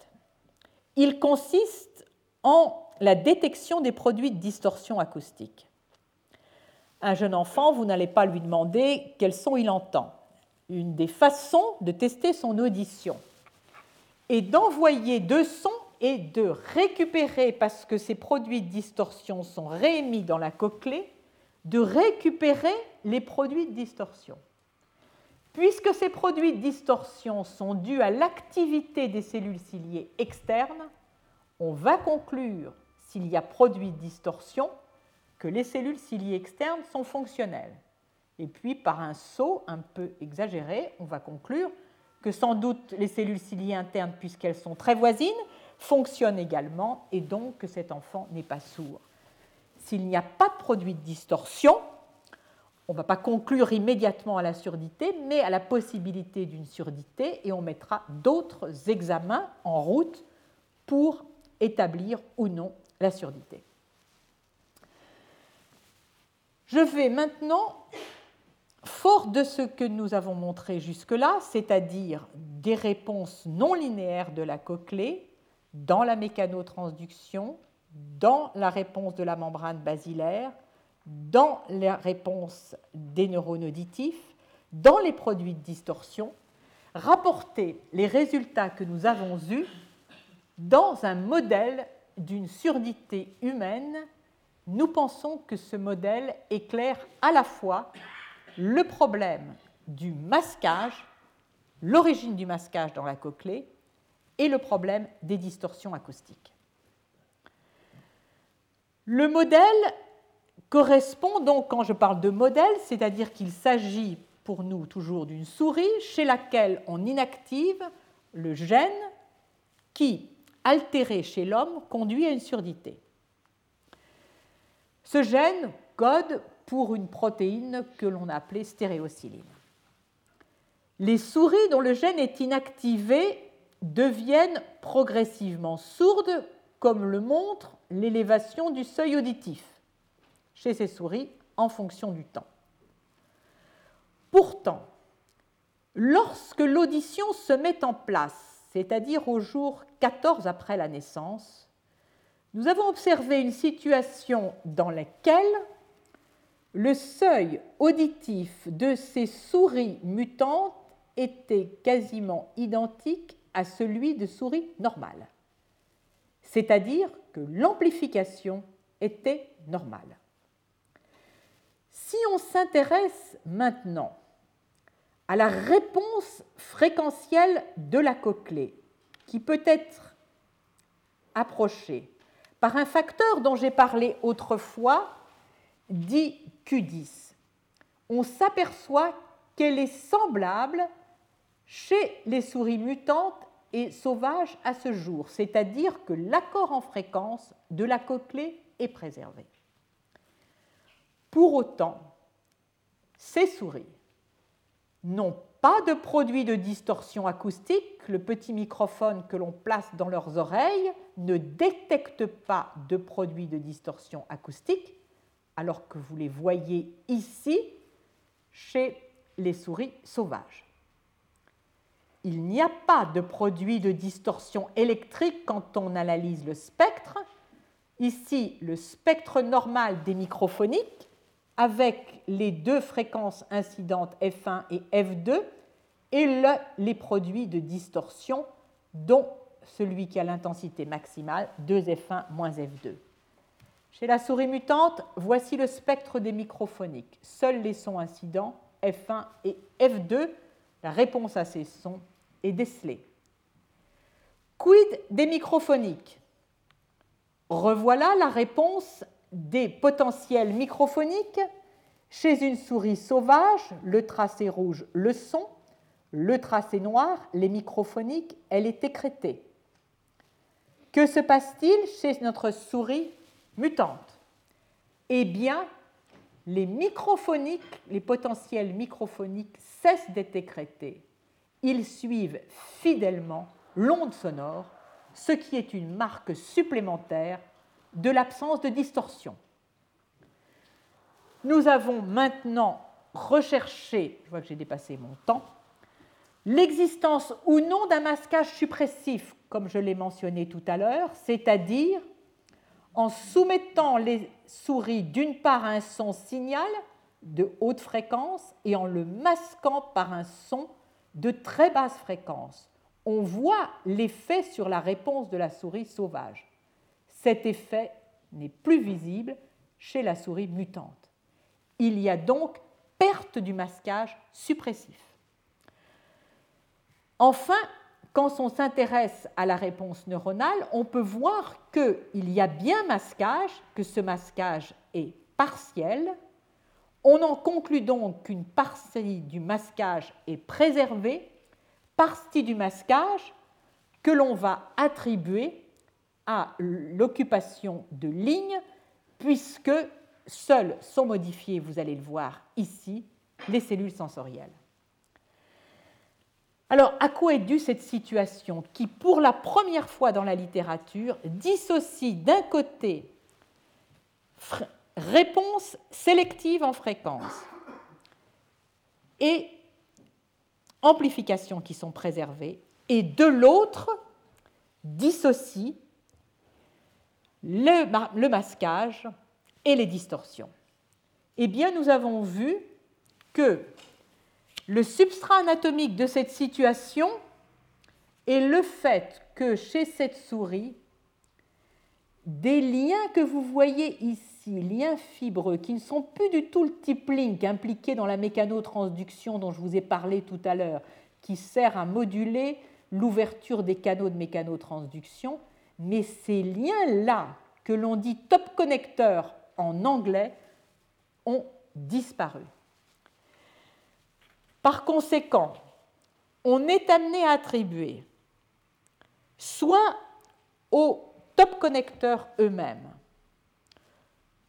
Il consiste en la détection des produits de distorsion acoustique. Un jeune enfant, vous n'allez pas lui demander quel son il entend. Une des façons de tester son audition est d'envoyer deux sons et de récupérer, parce que ces produits de distorsion sont réémis dans la cochlée, de récupérer les produits de distorsion. Puisque ces produits de distorsion sont dus à l'activité des cellules ciliées externes, on va conclure, s'il y a produit de distorsion, que les cellules ciliées externes sont fonctionnelles. Et puis, par un saut un peu exagéré, on va conclure que sans doute les cellules ciliées internes, puisqu'elles sont très voisines, fonctionnent également et donc que cet enfant n'est pas sourd. S'il n'y a pas de produit de distorsion, on ne va pas conclure immédiatement à la surdité, mais à la possibilité d'une surdité et on mettra d'autres examens en route pour établir ou non la surdité. Je vais maintenant, fort de ce que nous avons montré jusque-là, c'est-à-dire des réponses non linéaires de la cochlée dans la mécanotransduction, dans la réponse de la membrane basilaire, dans la réponse des neurones auditifs, dans les produits de distorsion, rapporter les résultats que nous avons eus dans un modèle d'une surdité humaine nous pensons que ce modèle éclaire à la fois le problème du masquage, l'origine du masquage dans la cochlée, et le problème des distorsions acoustiques. Le modèle correspond donc, quand je parle de modèle, c'est-à-dire qu'il s'agit pour nous toujours d'une souris chez laquelle on inactive le gène qui, altéré chez l'homme, conduit à une surdité. Ce gène code pour une protéine que l'on a appelée stéréocyline. Les souris dont le gène est inactivé deviennent progressivement sourdes, comme le montre l'élévation du seuil auditif chez ces souris en fonction du temps. Pourtant, lorsque l'audition se met en place, c'est-à-dire au jour 14 après la naissance, nous avons observé une situation dans laquelle le seuil auditif de ces souris mutantes était quasiment identique à celui de souris normales, c'est-à-dire que l'amplification était normale. Si on s'intéresse maintenant à la réponse fréquentielle de la cochlée, qui peut être approchée par un facteur dont j'ai parlé autrefois, dit Q10. On s'aperçoit qu'elle est semblable chez les souris mutantes et sauvages à ce jour, c'est-à-dire que l'accord en fréquence de la cochlée est préservé. Pour autant, ces souris n'ont pas de produit de distorsion acoustique. Le petit microphone que l'on place dans leurs oreilles ne détecte pas de produit de distorsion acoustique, alors que vous les voyez ici chez les souris sauvages. Il n'y a pas de produit de distorsion électrique quand on analyse le spectre. Ici, le spectre normal des microphoniques avec les deux fréquences incidentes F1 et F2 et les produits de distorsion dont celui qui a l'intensité maximale 2F1 moins F2. Chez la souris mutante, voici le spectre des microphoniques. Seuls les sons incidents F1 et F2, la réponse à ces sons est décelée. Quid des microphoniques? Revoilà la réponse des potentiels microphoniques chez une souris sauvage, le tracé rouge, le son, le tracé noir, les microphoniques, elle est écrétée. Que se passe-t-il chez notre souris mutante? Eh bien, les microphoniques, les potentiels microphoniques cessent d'être écrétés. Ils suivent fidèlement l'onde sonore, ce qui est une marque supplémentaire de l'absence de distorsion. Nous avons maintenant recherché, je vois que j'ai dépassé mon temps, l'existence ou non d'un masquage suppressif, comme je l'ai mentionné tout à l'heure, c'est-à-dire en soumettant les souris d'une part à un son signal de haute fréquence et en le masquant par un son de très basse fréquence. On voit l'effet sur la réponse de la souris sauvage. Cet effet n'est plus visible chez la souris mutante. Il y a donc perte du masquage suppressif. Enfin, quand on s'intéresse à la réponse neuronale, on peut voir qu'il y a bien masquage, que ce masquage est partiel. On en conclut donc qu'une partie du masquage est préservée, partie du masquage que l'on va attribuer à l'occupation de lignes, puisque seules sont modifiées, vous allez le voir ici, les cellules sensorielles. Alors, à quoi est due cette situation qui, pour la première fois dans la littérature, dissocie d'un côté réponse sélective en fréquence et amplification qui sont préservées, et de l'autre dissocie le, masquage et les distorsions. Eh bien, nous avons vu que le substrat anatomique de cette situation est le fait que chez cette souris, des liens que vous voyez ici, liens fibreux, qui ne sont plus du tout le type link impliqué dans la mécanotransduction dont je vous ai parlé tout à l'heure, qui sert à moduler l'ouverture des canaux de mécanotransduction, mais ces liens-là, que l'on dit top connecteurs en anglais, ont disparu. Par conséquent, on est amené à attribuer soit aux top connecteurs eux-mêmes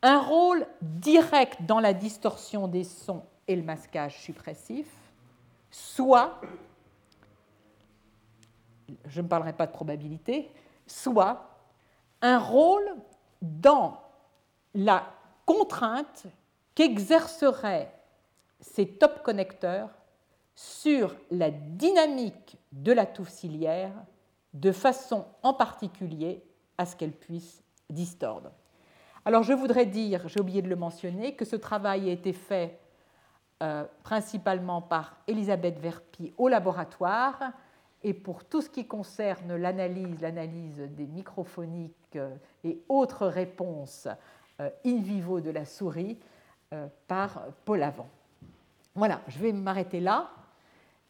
un rôle direct dans la distorsion des sons et le masquage suppressif, soit, je ne parlerai pas de probabilité, soit un rôle dans la contrainte qu'exercerait ces top connecteurs sur la dynamique de la touffe de façon en particulier à ce qu'elle puisse distordre. Alors je voudrais dire, j'ai oublié de le mentionner, que ce travail a été fait euh, principalement par Elisabeth Verpi au laboratoire et pour tout ce qui concerne l'analyse, l'analyse des microphoniques euh, et autres réponses euh, in vivo de la souris par Paul Avant. Voilà, je vais m'arrêter là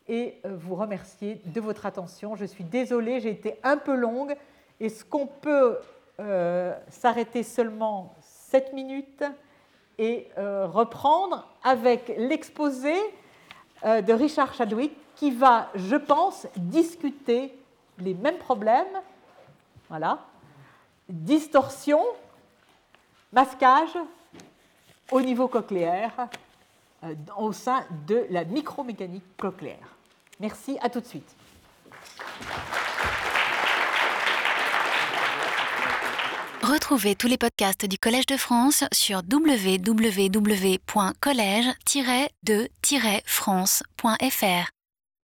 et euh, vous remercier de votre attention. Je suis désolée, j'ai été un peu longue. Est-ce qu'on peut euh, s'arrêter seulement 7 minutes et euh, reprendre avec l'exposé de Richard Chadwick qui va, je pense, discuter les mêmes problèmes. Voilà. Distorsion, masquage au niveau cochléaire au sein de la micromécanique cochléaire. Merci, à tout de suite. Retrouvez tous les podcasts du Collège de France sur www.collège-de-france.fr.